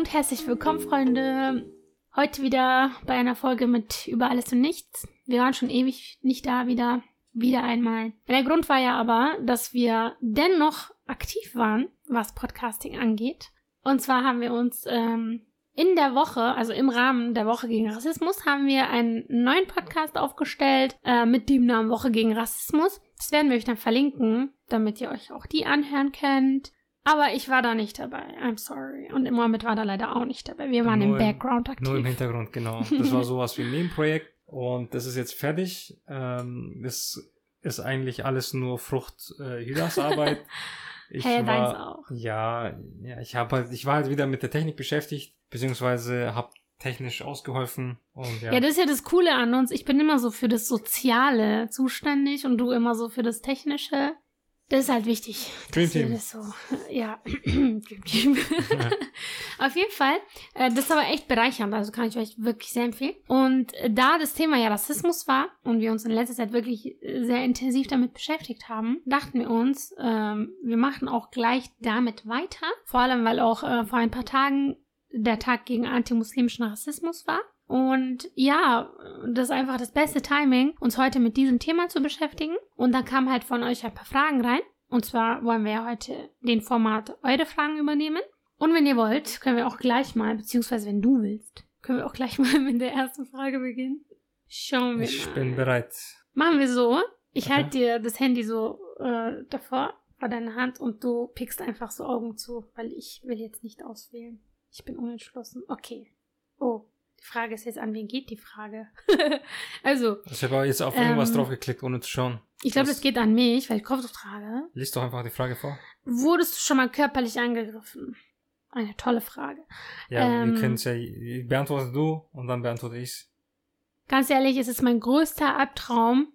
und herzlich willkommen, Freunde. Heute wieder bei einer Folge mit Über alles und nichts. Wir waren schon ewig nicht da, wieder, wieder einmal. Der Grund war ja aber, dass wir dennoch aktiv waren, was Podcasting angeht. Und zwar haben wir uns ähm, in der Woche, also im Rahmen der Woche gegen Rassismus, haben wir einen neuen Podcast aufgestellt äh, mit dem Namen Woche gegen Rassismus. Das werden wir euch dann verlinken, damit ihr euch auch die anhören könnt. Aber ich war da nicht dabei. I'm sorry. Und Mohammed war da leider auch nicht dabei. Wir waren Nur im Background aktiv. Nur im Hintergrund, genau. Das war sowas wie ein Nebenprojekt und das ist jetzt fertig. Ähm, das ist eigentlich alles nur Frucht äh, Hidas Arbeit. Ich Hey, deins war, auch. Ja, ja, ich habe halt, ich war halt wieder mit der Technik beschäftigt, beziehungsweise habe technisch ausgeholfen und ja. Ja, das ist ja das Coole an uns. Ich bin immer so für das Soziale zuständig und du immer so für das Technische. Das ist halt wichtig. Dream Team. Das so, ja, Dream Team. Auf jeden Fall. Äh, das ist aber echt bereichernd. Also kann ich euch wirklich sehr empfehlen. Und äh, da das Thema ja Rassismus war und wir uns in letzter Zeit wirklich äh, sehr intensiv damit beschäftigt haben, dachten wir uns, ähm, wir machen auch gleich damit weiter. Vor allem, weil auch äh, vor ein paar Tagen der Tag gegen antimuslimischen Rassismus war. Und ja, das ist einfach das beste Timing, uns heute mit diesem Thema zu beschäftigen. Und dann kamen halt von euch ein paar Fragen rein. Und zwar wollen wir ja heute den Format eure Fragen übernehmen. Und wenn ihr wollt, können wir auch gleich mal, beziehungsweise wenn du willst, können wir auch gleich mal mit der ersten Frage beginnen. Schauen wir ich mal. bin bereit. Machen wir so. Ich Okay. halte dir das Handy so äh, davor, vor deiner Hand und du pickst einfach so Augen zu, weil ich will jetzt nicht auswählen. Ich bin unentschlossen. Okay. Oh, die Frage ist jetzt, an wen geht die Frage? also, Ich habe jetzt auf irgendwas Ähm, drauf geklickt, ohne zu schauen. ich glaube, das geht an mich, weil ich Kopftuch trage. Lies doch einfach die Frage vor. Wurdest du schon mal körperlich angegriffen? Eine tolle Frage. Ja, Ähm, wir können es ja, beantwortest du und dann beantworte ich's. Ganz ehrlich, es ist mein größter Albtraum,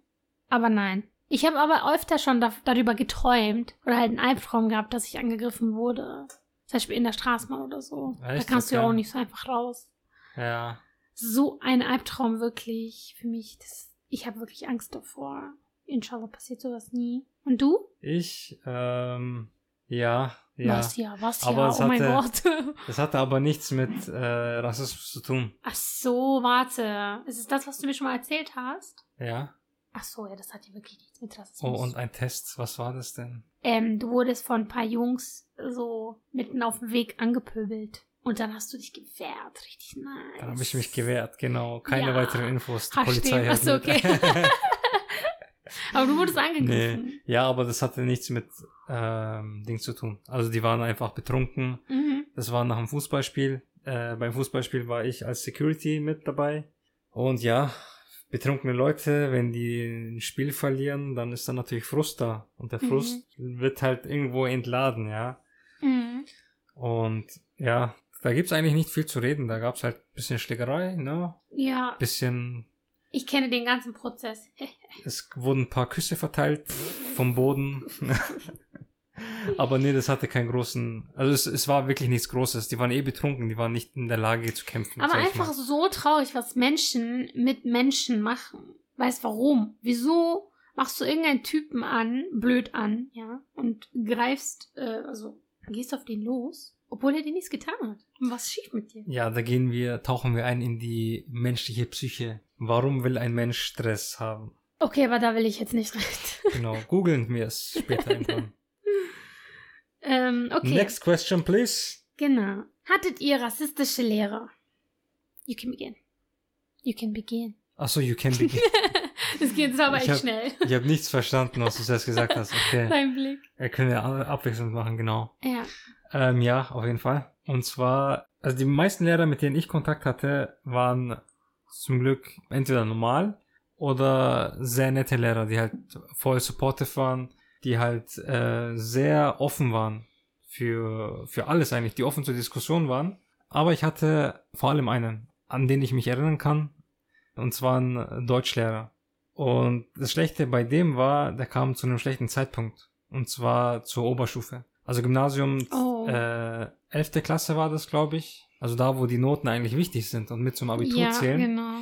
aber nein. Ich habe aber öfter schon da, darüber geträumt oder halt einen Albtraum gehabt, dass ich angegriffen wurde. Zum Beispiel in der Straßenbahn oder so. Echt? Da kannst du ja auch nicht so einfach raus. Ja. So ein Albtraum wirklich für mich. Das, ich habe wirklich Angst davor. Inshallah passiert sowas nie. Und du? Ich, ähm, ja, ja. Was ja, was Aber ja, es oh mein hatte- Gott. Das hatte aber nichts mit äh, Rassismus zu tun. Ach so, warte. Ist es das, was du mir schon mal erzählt hast? Ja. Ach so, ja, das hat ja wirklich nichts mit Oh, Rassismus. und ein Test. Was war das denn? ähm, du wurdest von ein paar Jungs so mitten auf dem Weg angepöbelt. Und dann hast du dich gewehrt. Richtig nice. Dann habe ich mich gewehrt, genau. Keine Ja. weiteren Infos. Die Ach, Polizei stimmt. hat Ach so, mit- okay. Aber du wurdest angegriffen. nee. Ja, aber das hatte nichts mit ähm, Ding zu tun. Also die waren einfach betrunken. Mhm. Das war nach dem Fußballspiel. Äh, beim Fußballspiel war ich als Security mit dabei. Und ja, betrunkene Leute, wenn die ein Spiel verlieren, dann ist da natürlich Frust da. Und der Mhm. Frust wird halt irgendwo entladen, ja. Mhm. Und ja, da gibt's eigentlich nicht viel zu reden. Da gab's halt bisschen Schlägerei, ne? Ja, Bisschen, ich kenne den ganzen Prozess. es wurden ein paar Küsse verteilt vom Boden. Aber nee, das hatte keinen großen, also es, es war wirklich nichts Großes. Die waren eh betrunken, die waren nicht in der Lage zu kämpfen. Aber einfach so traurig, was Menschen mit Menschen machen. Weißt warum? Wieso machst du irgendeinen Typen an, blöd an, ja, und greifst, äh, also gehst auf den los, obwohl er dir nichts getan hat. Was ist schief mit dir? Ja, da gehen wir, tauchen wir ein in die menschliche Psyche. Warum will ein Mensch Stress haben? Okay, aber da will ich jetzt nicht rein. Genau, googeln wir es später irgendwann. ähm, okay. Next question, please. Genau. Hattet ihr rassistische Lehrer? You can begin. You can begin. Achso, you can begin. Das geht jetzt aber Ich echt hab- schnell. Ich habe nichts verstanden, was du zuerst gesagt hast. Okay. Dein Blick. Ja, können wir abwechselnd machen, genau. Ja. Ähm, ja, auf jeden Fall. Und zwar, also die meisten Lehrer, mit denen ich Kontakt hatte, waren zum Glück entweder normal oder sehr nette Lehrer, die halt voll supportive waren, die halt äh, sehr offen waren für, für alles eigentlich, die offen zur Diskussion waren. Aber ich hatte vor allem einen, an den ich mich erinnern kann, und zwar ein Deutschlehrer. Und das Schlechte bei dem war, der kam zu einem schlechten Zeitpunkt. Und zwar zur Oberstufe. Also Gymnasium, Oh. äh, 11. Klasse war das, glaube ich. Also da, wo die Noten eigentlich wichtig sind und mit zum Abitur ja, zählen. genau.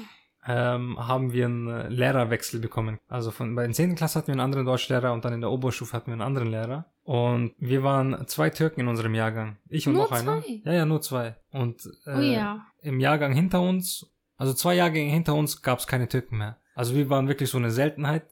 ähm, haben wir einen äh, Lehrerwechsel bekommen. Also von, bei den 10. Klasse hatten wir einen anderen Deutschlehrer und dann in der Oberstufe hatten wir einen anderen Lehrer. Und wir waren zwei Türken in unserem Jahrgang. Ich und Nur noch einer. zwei? Ja, ja, nur zwei. Und äh, Oh ja. im Jahrgang hinter uns, also zwei Jahrgänge hinter uns, gab es keine Türken mehr. Also wir waren wirklich so eine Seltenheit.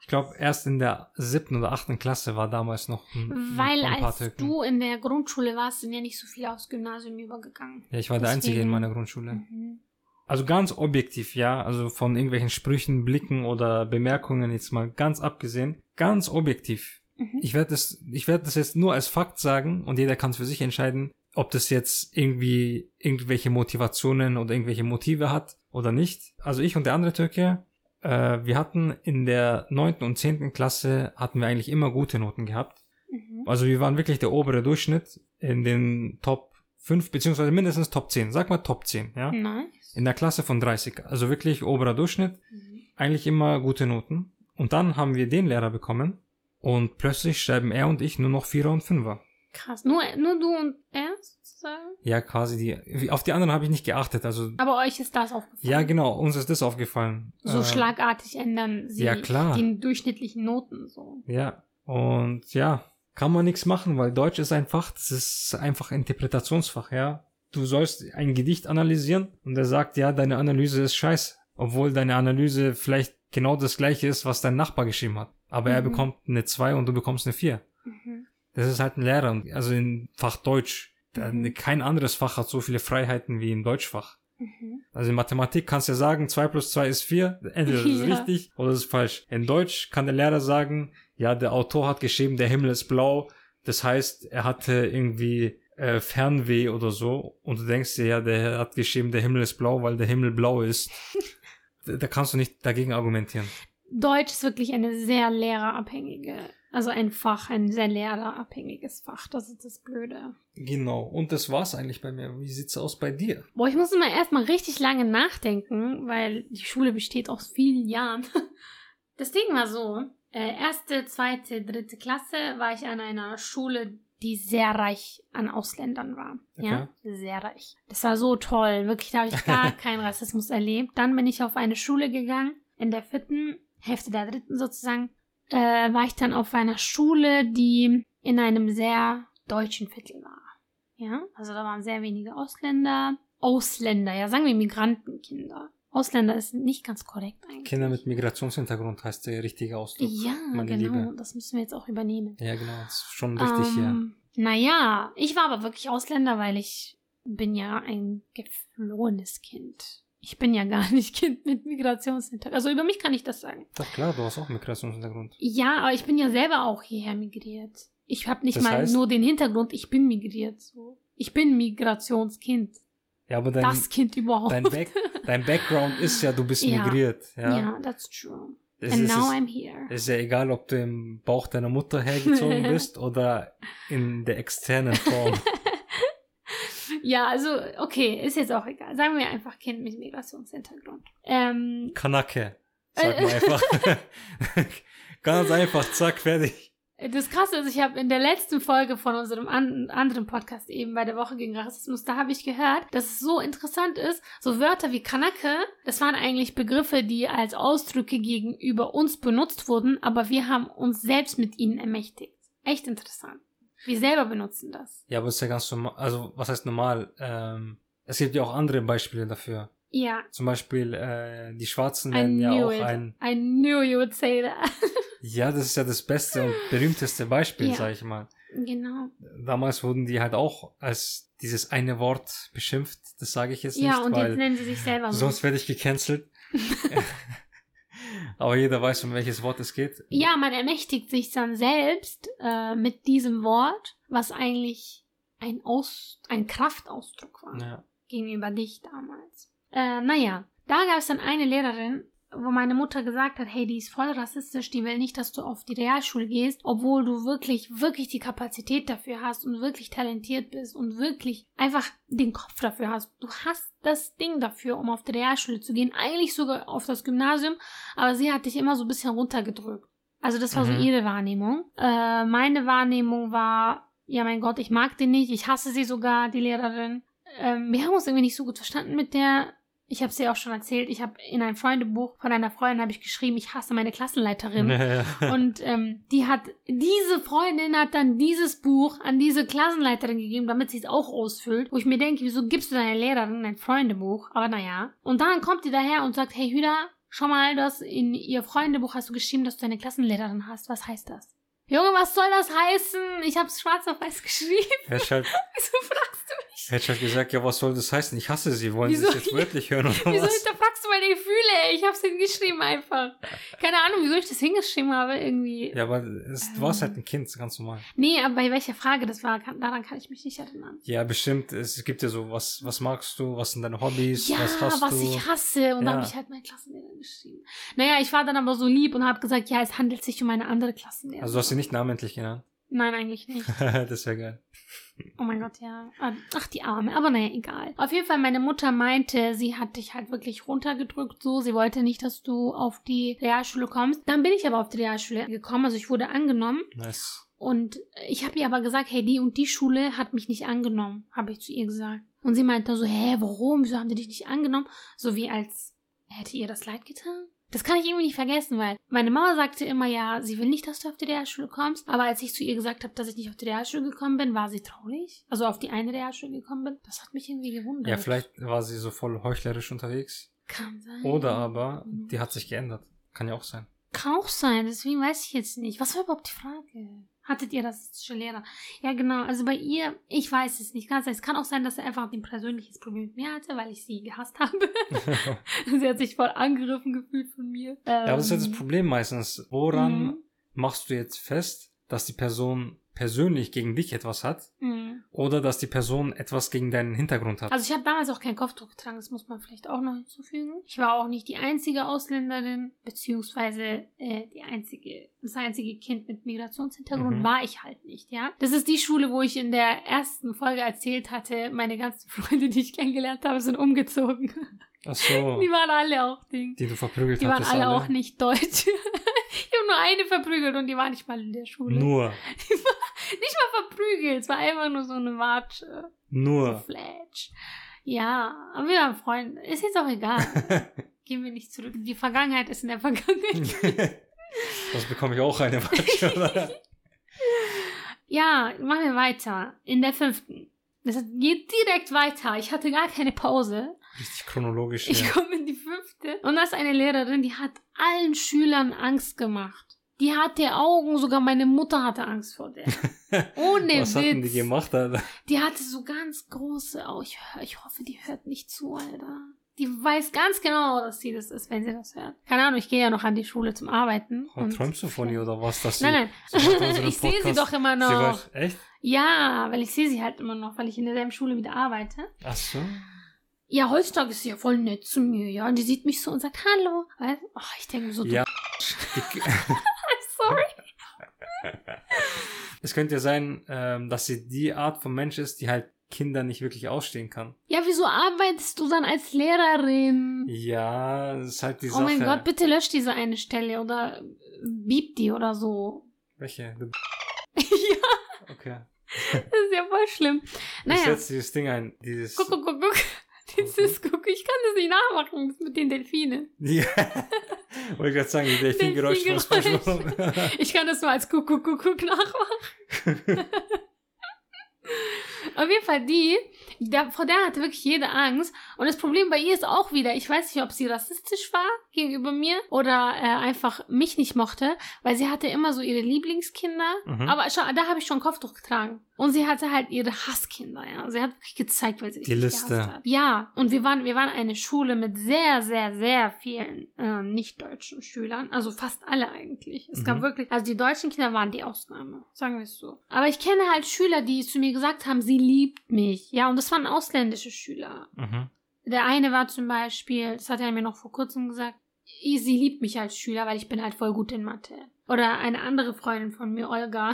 Ich glaube, erst in der siebten oder achten Klasse war damals noch ein, Weil ein als Türken. du in der Grundschule warst, sind ja nicht so viele aufs Gymnasium übergegangen. ja, ich war der Einzige in Deswegen- meiner Grundschule. Mhm. Also ganz objektiv, ja, also von irgendwelchen Sprüchen, Blicken oder Bemerkungen jetzt mal ganz abgesehen, ganz objektiv. Mhm. Ich werde das, ich werde das jetzt nur als Fakt sagen und jeder kann es für sich entscheiden, ob das jetzt irgendwie irgendwelche Motivationen oder irgendwelche Motive hat oder nicht. Also ich und der andere Türke, äh, wir hatten in der neunten und zehnten Klasse hatten wir eigentlich immer gute Noten gehabt. Mhm. Also wir waren wirklich der obere Durchschnitt in den Top 5 beziehungsweise mindestens Top 10. Sag mal Top 10, ja? Nice. In der Klasse von 30. Also wirklich oberer Durchschnitt. Mhm. Eigentlich immer gute Noten. Und dann haben wir den Lehrer bekommen. Und plötzlich schreiben er und ich nur noch Vierer und Fünfer. Krass. Nur, nur du und er sozusagen? Ja, quasi die. Auf die anderen habe ich nicht geachtet. Also. Aber euch ist das aufgefallen. Ja, genau. Uns ist das aufgefallen. So Äh, schlagartig ändern sie ja, klar. die durchschnittlichen Noten so. Ja. Und ja, kann man nichts machen, weil Deutsch ist ein Fach, das ist einfach Interpretationsfach, ja. Du sollst ein Gedicht analysieren und er sagt, ja, deine Analyse ist scheiße. Obwohl deine Analyse vielleicht genau das gleiche ist, was dein Nachbar geschrieben hat. Aber er Mhm. bekommt eine 2 und du bekommst eine 4. Mhm. Das ist halt ein Lehrer, also in Fach Deutsch. Mhm. Kein anderes Fach hat so viele Freiheiten wie im Deutschfach. Mhm. Also in Mathematik kannst du ja sagen, 2 plus 2 ist 4. Entweder das ist Ja. richtig oder das ist falsch. In Deutsch kann der Lehrer sagen, ja, der Autor hat geschrieben, der Himmel ist blau. Das heißt, er hatte irgendwie äh, Fernweh oder so. Und du denkst dir, ja, der hat geschrieben, der Himmel ist blau, weil der Himmel blau ist. da, da kannst du nicht dagegen argumentieren. Deutsch ist wirklich eine sehr lehrerabhängige, also ein Fach, ein sehr lehrerabhängiges Fach. Das ist das Blöde. Genau. Und das war's eigentlich bei mir. Wie sieht's aus bei dir? Boah, ich muss immer erstmal richtig lange nachdenken, weil die Schule besteht aus vielen Jahren. Das Ding war so, äh, erste, zweite, dritte Klasse war ich an einer Schule, die sehr reich an Ausländern war. Ja, sehr reich. Das war so toll. Wirklich, da habe ich gar keinen Rassismus erlebt. Dann bin ich auf eine Schule gegangen. In der vierten Hälfte der dritten sozusagen äh, war ich dann auf einer Schule, die in einem sehr deutschen Viertel war. Ja, also da waren sehr wenige Ausländer. Ausländer, ja, sagen wir Migrantenkinder. Ausländer ist nicht ganz korrekt eigentlich. Kinder mit Migrationshintergrund heißt der richtige Ausdruck. Ja, meine genau. Liebe. Das müssen wir jetzt auch übernehmen. Ja, genau. Das ist schon richtig hier. ähm, Naja, ich war aber wirklich Ausländer, weil ich bin ja ein geflohenes Kind. Ich bin ja gar nicht Kind mit Migrationshintergrund. Also über mich kann ich das sagen. Doch klar, du hast auch Migrationshintergrund. Ja, aber ich bin ja selber auch hierher migriert. Ich habe nicht Das mal heißt? nur den Hintergrund, ich bin migriert. So. Ich bin Migrationskind. Ja, aber dein, das Kind überhaupt. dein, Back, dein Background ist ja, du bist Ja. migriert. Ja. ja. that's true. Es And ist, now es I'm here. ist ja egal, ob du im Bauch deiner Mutter hergezogen bist oder in der externen Form. Ja, also, okay, ist jetzt auch egal. Sagen wir einfach Kind mit Migrationshintergrund. Ähm, Kanake. Sag mal einfach. Ganz einfach, zack, fertig. das Krasse ist, ich habe in der letzten Folge von unserem an anderen Podcast eben bei der Woche gegen Rassismus, da habe ich gehört, dass es so interessant ist, so Wörter wie Kanake, das waren eigentlich Begriffe, die als Ausdrücke gegenüber uns benutzt wurden, aber wir haben uns selbst mit ihnen ermächtigt. Echt interessant. Wir selber benutzen das. Ja, aber ist ja ganz normal. Also, was heißt normal? Ähm, es gibt ja auch andere Beispiele dafür. Ja, Zum Beispiel, äh, die Schwarzen I nennen ja knew auch it. ein. I knew you would say that. Ja, das ist ja das beste und berühmteste Beispiel, Ja. sag ich mal. genau. Damals wurden die halt auch als dieses eine Wort beschimpft. Das sage ich jetzt Ja, nicht, und weil jetzt nennen sie sich selber so. sonst werde ich gecancelt. Aber jeder weiß, um welches Wort es geht. Ja, man ermächtigt sich dann selbst äh, mit diesem Wort, was eigentlich ein, Aus ein Kraftausdruck war Ja. gegenüber dich damals. Äh, naja, da gab es dann eine Lehrerin, wo meine Mutter gesagt hat, hey, die ist voll rassistisch, die will nicht, dass du auf die Realschule gehst, obwohl du wirklich, wirklich die Kapazität dafür hast und wirklich talentiert bist und wirklich einfach den Kopf dafür hast. Du hast das Ding dafür, um auf die Realschule zu gehen, eigentlich sogar auf das Gymnasium, aber sie hat dich immer so ein bisschen runtergedrückt. Also das war Mhm. so ihre Wahrnehmung. Äh, meine Wahrnehmung war, ja mein Gott, ich mag den nicht, ich hasse sie sogar, die Lehrerin. Ähm, wir haben uns irgendwie nicht so gut verstanden mit der. Ich habe es dir auch schon erzählt. Ich habe in ein Freundebuch von einer Freundin habe ich geschrieben, ich hasse meine Klassenleiterin. Und ähm, die hat, diese Freundin hat dann dieses Buch an diese Klassenleiterin gegeben, damit sie es auch ausfüllt. Wo ich mir denke, wieso gibst du deiner Lehrerin ein Freundebuch? Aber naja. Und dann kommt die daher und sagt, hey Hüda, schau mal, du hast in ihr Freundebuch hast du geschrieben, dass du eine Klassenlehrerin hast. Was heißt das? Junge, was soll das heißen? Ich hab's schwarz auf weiß geschrieben. Halt, Wieso fragst du mich? ich halt gesagt, ja, was soll das heißen? Ich hasse sie. Wollen Wieso? sie es jetzt wörtlich hören oder Wieso was? hinterfragst du meine Gefühle? Ich hab's hingeschrieben einfach. Keine Ahnung, wieso ich das hingeschrieben habe, irgendwie. Ja, aber es, du warst halt ein Kind, ganz normal. Nee, aber bei welcher Frage das war, kann, daran kann ich mich nicht erinnern. Ja, bestimmt. Es gibt ja so, was, was magst du? Was sind deine Hobbys? Ja, was hast was du? ich hasse. Und da Ja. habe ich halt meinen Klassenlehrer geschrieben. Naja, ich war dann aber so lieb und habe gesagt, ja, es handelt sich um eine andere Klassenlehrerin. Also du hast sie nicht namentlich genannt. Nein, eigentlich nicht. das wäre geil. Oh mein Gott, ja. Ah, Ach, die Arme. Aber naja, egal. Auf jeden Fall, meine Mutter meinte, sie hat dich halt wirklich runtergedrückt so. Sie wollte nicht, dass du auf die Realschule kommst. Dann bin ich aber auf die Realschule gekommen. Also ich wurde angenommen. Nice. Und ich habe ihr aber gesagt, hey, die und die Schule hat mich nicht angenommen, habe ich zu ihr gesagt. Und sie meinte so, hä, warum? Wieso haben die dich nicht angenommen? So wie als hätte ihr das leid getan. Das kann ich irgendwie nicht vergessen, weil meine Mama sagte immer, ja, sie will nicht, dass du auf die Realschule kommst. Aber als ich zu ihr gesagt habe, dass ich nicht auf die Realschule gekommen bin, war sie traurig. Also auf die eine Realschule gekommen bin. Das hat mich irgendwie gewundert. Ja, vielleicht war sie so voll heuchlerisch unterwegs. Kann sein. Oder aber, Mhm. die hat sich geändert. Kann ja auch sein. Kann auch sein, deswegen weiß ich jetzt nicht. Was war überhaupt die Frage? Hattet ihr rassistische Lehrer? Ja, genau. Also bei ihr, ich weiß es nicht. Sein. Es kann auch sein, dass er einfach ein persönliches Problem mit mir hatte, weil ich sie gehasst habe. sie hat sich voll angegriffen gefühlt von mir. Ja, aber das ist ja das Ähm, Problem meistens. Woran Mhm. machst du jetzt fest, dass die Person persönlich gegen dich etwas hat mhm. oder dass die Person etwas gegen deinen Hintergrund hat? Also ich habe damals auch kein Kopftuch getragen, das muss man vielleicht auch noch hinzufügen. Ich war auch nicht die einzige Ausländerin, beziehungsweise äh, die einzige, das einzige Kind mit Migrationshintergrund Mhm. war ich halt nicht, ja. Das ist die Schule, wo ich in der ersten Folge erzählt hatte, meine ganzen Freunde, die ich kennengelernt habe, sind umgezogen. Ach so, Die waren alle auch Ding. die du verprügelt Die waren hattest. alle, auch nicht deutsch. ich habe nur eine verprügelt und die war nicht mal in der Schule. Nur, Nicht mal verprügelt, es war einfach nur so eine Watsche. So nur. Fletch. Ja, aber wir waren Freunde. Ist jetzt auch egal. Gehen wir nicht zurück. Die Vergangenheit ist in der Vergangenheit. das bekomme ich auch eine Watsche, oder? ja, machen wir weiter. In der fünften. Das geht direkt weiter. Ich hatte gar keine Pause. Richtig chronologisch. Ich hier. komme in die fünfte. Und das ist eine Lehrerin, die hat allen Schülern Angst gemacht. Die hatte Augen, sogar meine Mutter hatte Angst vor der. Ohne Was Witz. hatten die gemacht, Alter? Die hatte so ganz große Augen. Ich, ich hoffe, die hört nicht zu, Alter. Die weiß ganz genau, dass sie das ist, wenn sie das hört. Keine Ahnung, ich gehe ja noch an die Schule zum Arbeiten. Oh, träumst du von ihr oder was? Dass sie, Nein, sie nein. unseren ich sehe sie doch immer Sie noch. weiß, echt? Ja, weil ich sehe sie halt immer noch, weil ich in derselben Schule wieder arbeite. Ach so. Ja, heutzutage ist sie ja voll nett zu mir, ja. Und die sieht mich so und sagt Hallo. Weißt? Oh, ich denke so, Ja. du, sorry. es könnte ja sein, ähm, dass sie die Art von Mensch ist, die halt Kinder nicht wirklich ausstehen kann. Ja, wieso arbeitest du dann als Lehrerin? Ja, das ist halt die Oh Sache. mein Gott, bitte lösch diese eine Stelle oder bieb die oder so. Welche? Ja, okay. das ist ja voll schlimm. Ich Naja. setze dieses Ding ein. Dieses. Guck, guck, guck, guck. Dieses, guck, ich kann das nicht nachmachen mit den Delfinen. Ja. Wollte ich gerade sagen, die Delfingeräusche von. SpongeBob. Ich kann das nur als guck, guck nachmachen. Auf jeden Fall die, der, vor der hatte wirklich jede Angst. Und das Problem bei ihr ist auch wieder, ich weiß nicht, ob sie rassistisch war gegenüber mir oder äh, einfach mich nicht mochte, weil sie hatte immer so ihre Lieblingskinder. Mhm. Aber schon, da habe ich schon Kopftuch getragen. Und sie hatte halt ihre Hasskinder, ja. Sie hat wirklich gezeigt, weil sie Die Liste. hat. Ja, und wir waren, wir waren eine Schule mit sehr, sehr, sehr vielen äh, nicht-deutschen Schülern. Also fast alle eigentlich. Es gab Mhm. wirklich, also die deutschen Kinder waren die Ausnahme, sagen wir es so. Aber ich kenne halt Schüler, die zu mir gesagt haben, sie liebt mich. Ja, und das waren ausländische Schüler. Mhm. Der eine war zum Beispiel, das hat er mir noch vor kurzem gesagt, sie liebt mich als Schüler, weil ich bin halt voll gut in Mathe. Oder eine andere Freundin von mir, Olga,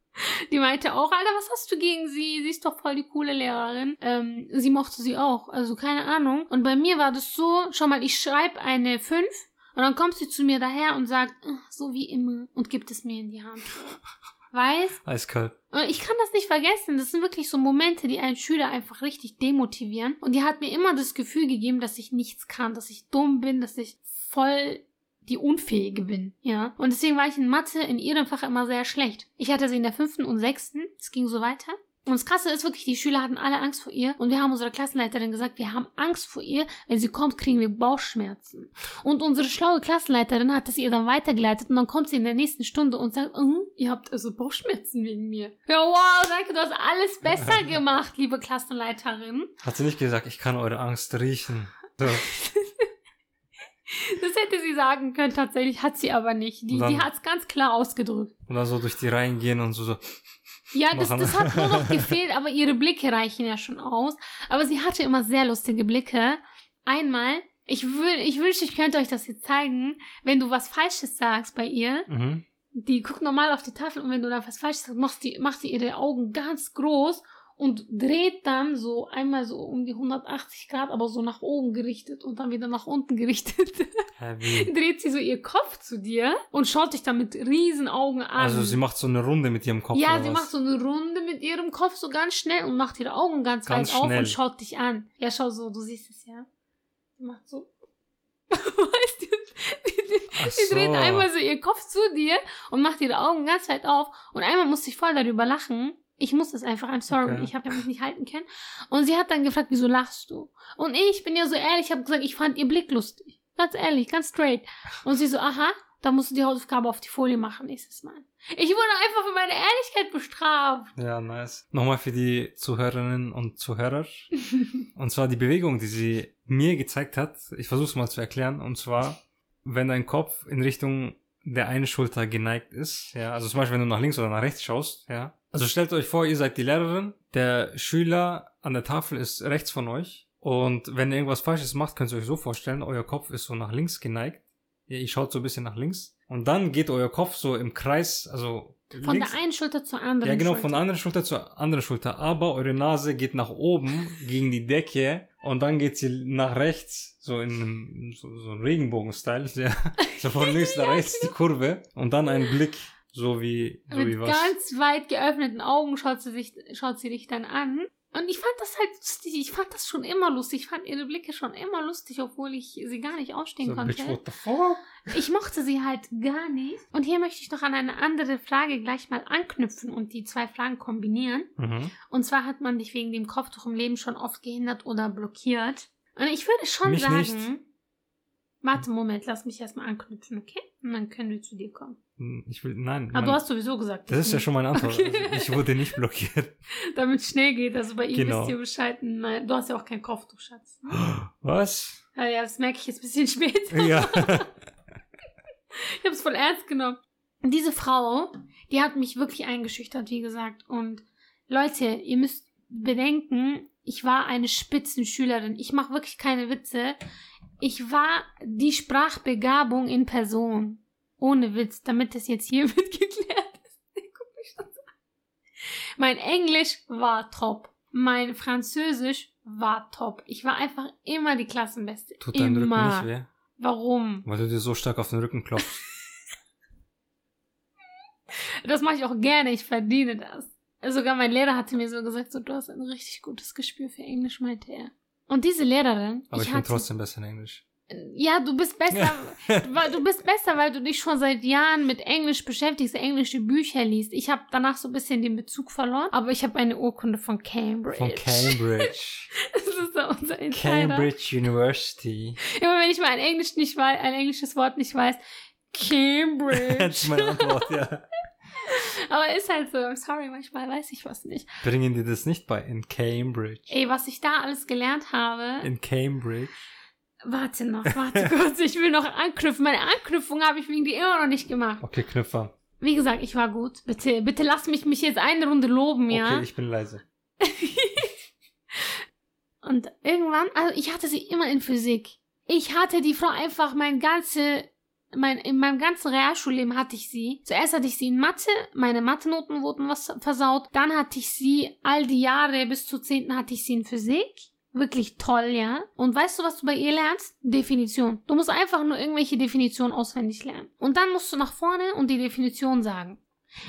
die meinte auch, Alter, was hast du gegen sie? Sie ist doch voll die coole Lehrerin. Ähm, sie mochte sie auch, also keine Ahnung. Und bei mir war das so, schau mal, ich schreibe eine 5 und dann kommt sie zu mir daher und sagt, "Ah, so wie immer, und gibt es mir in die Hand. Weiß? Eiskalt. Und ich kann das nicht vergessen. Das sind wirklich so Momente, die einen Schüler einfach richtig demotivieren. Und die hat mir immer das Gefühl gegeben, dass ich nichts kann, dass ich dumm bin, dass ich voll die Unfähige bin, ja. Und deswegen war ich in Mathe in ihrem Fach immer sehr schlecht. Ich hatte sie in der fünften und sechsten. Es ging so weiter. Und das Krasse ist wirklich, die Schüler hatten alle Angst vor ihr. Und wir haben unserer Klassenleiterin gesagt, wir haben Angst vor ihr. Wenn sie kommt, kriegen wir Bauchschmerzen. Und unsere schlaue Klassenleiterin hat es ihr dann weitergeleitet. Und dann kommt sie in der nächsten Stunde und sagt, uh, ihr habt also Bauchschmerzen wegen mir. Ja, wow, danke, du hast alles besser gemacht, liebe Klassenleiterin. Hat sie nicht gesagt, ich kann eure Angst riechen. So. Das hätte sie sagen können, tatsächlich hat sie aber nicht. Die, Dann- die hat es ganz klar ausgedrückt. Und dann so durch die Reihen gehen und so, so. Ja, das, das hat nur noch gefehlt, aber ihre Blicke reichen ja schon aus. Aber sie hatte immer sehr lustige Blicke. Einmal, ich, ich wünschte, ich könnte euch das jetzt zeigen, wenn du was Falsches sagst bei ihr. Mhm. Die guckt normal auf die Tafel und wenn du da was Falsches sagst, macht, die, macht sie ihre Augen ganz groß und dreht dann so einmal so um die 180 Grad, aber so nach oben gerichtet und dann wieder nach unten gerichtet. Wie? dreht sie so ihr Kopf zu dir und schaut dich dann mit riesen Augen an. Also sie macht so eine Runde mit ihrem Kopf. Ja, sie was? macht so eine Runde mit ihrem Kopf so ganz schnell und macht ihre Augen ganz, Ganz weit auf schnell. und schaut dich an. Ja, schau so, du siehst es ja. Sie macht so. weißt du? Ach die dreht so. einmal so ihr Kopf zu dir und macht ihre Augen ganz weit auf. Und einmal musste ich voll darüber lachen. Ich musste es einfach, I'm sorry, Okay. ich habe mich nicht halten können. Und sie hat dann gefragt, wieso lachst du? Und ich bin ja so ehrlich, ich habe gesagt, ich fand ihr Blick lustig. Ganz ehrlich, ganz straight. Und sie so, aha, da musst du die Hausaufgabe auf die Folie machen nächstes Mal. Ich wurde einfach für meine Ehrlichkeit bestraft. Ja, nice. Nochmal für die Zuhörerinnen und Zuhörer. und zwar die Bewegung, die sie mir gezeigt hat. Ich versuche es mal zu erklären. Und zwar, wenn dein Kopf in Richtung der einen Schulter geneigt ist, ja, also zum Beispiel, wenn du nach links oder nach rechts schaust, ja. Also stellt euch vor, ihr seid die Lehrerin, der Schüler an der Tafel ist rechts von euch. Und wenn ihr irgendwas Falsches macht, könnt ihr euch so vorstellen, euer Kopf ist so nach links geneigt. Ihr schaut so ein bisschen nach links. Und dann geht euer Kopf so im Kreis, also Von links, der einen Schulter zur anderen. ja, genau, Schulter. von der anderen Schulter zur anderen Schulter. Aber eure Nase geht nach oben gegen die Decke und dann geht sie nach rechts, so in einem, so, so Regenbogen-Style. Ja. So von links nach rechts die Kurve und dann ein Blick, so wie, so Mit wie was. ganz weit geöffneten Augen schaut sie, sich, schaut sie dich dann an. Und ich fand das halt lustig. Ich fand das schon immer lustig. Ich fand ihre Blicke schon immer lustig, obwohl ich sie gar nicht ausstehen So, konnte. bitch, what the fuck? Ich mochte sie halt gar nicht. Und hier möchte ich noch an eine andere Frage gleich mal anknüpfen und die zwei Fragen kombinieren. Mhm. Und zwar hat man dich wegen dem Kopftuch im Leben schon oft gehindert oder blockiert. Und ich würde schon Mich sagen. nicht. Warte, Moment, lass mich erstmal anknüpfen, okay? Und dann können wir zu dir kommen. Hm, Ich will, nein. Aber du hast sowieso gesagt. das ist ja nicht. schon meine Antwort. Okay. Also ich wurde nicht blockiert. Damit es schnell geht. Also bei ihm Genau. wisst ihr Bescheid. Nein, du hast ja auch kein Kopftuch, Schatz. Was? Ja, ja, das merke ich jetzt ein bisschen später. Ja. Ich habe es voll ernst genommen. Diese Frau, die hat mich wirklich eingeschüchtert, wie gesagt. Und Leute, ihr müsst bedenken, ich war eine Spitzenschülerin. Ich mache wirklich keine Witze. Ich war die Sprachbegabung in Person. Ohne Witz, damit das jetzt hier mitgeklärt ist. Guck mich schon so an. Mein Englisch war top. Mein Französisch war top. Ich war einfach immer die Klassenbeste. Tut dein Rücken nicht weh? Warum? Weil du dir so stark auf den Rücken klopfst. Das mache ich auch gerne, ich verdiene das. Sogar mein Lehrer hatte mir so gesagt, so, du hast ein richtig gutes Gespür für Englisch, meinte er. Und diese Lehrerin, Aber ich, bin hatte, trotzdem besser in Englisch. ja, du bist besser, weil du bist besser, weil du dich schon seit Jahren mit Englisch beschäftigst, englische Bücher liest. Ich habe danach so ein bisschen den Bezug verloren, aber ich habe eine Urkunde von Cambridge. Von Cambridge. Das ist so unser Insider. Cambridge University. Immer wenn ich mal ein Englisch nicht weiß, ein englisches Wort nicht weiß, Das Cambridge. ist meine Antwort, ja. Aber ist halt so, I'm sorry, manchmal weiß ich was nicht. Bringen die das nicht bei? In Cambridge. Ey, was ich da alles gelernt habe. In Cambridge. Warte noch, warte kurz, ich will noch anknüpfen. Meine Anknüpfung habe ich wegen dir immer noch nicht gemacht. Okay, Knüpfer. Wie gesagt, ich war gut. Bitte, bitte lass mich mich jetzt eine Runde loben, ja? Okay, ich bin leise. Und irgendwann, also ich hatte sie immer in Physik. Ich hatte die Frau einfach mein ganze, mein, in meinem ganzen Realschulleben hatte ich sie. Zuerst hatte ich sie in Mathe, meine Mathe-Noten wurden was versaut. Dann hatte ich sie all die Jahre bis zur 10. hatte ich sie in Physik. Wirklich toll, ja. Und weißt du, was du bei ihr lernst? Definition. Du musst einfach nur irgendwelche Definitionen auswendig lernen. Und dann musst du nach vorne und die Definition sagen.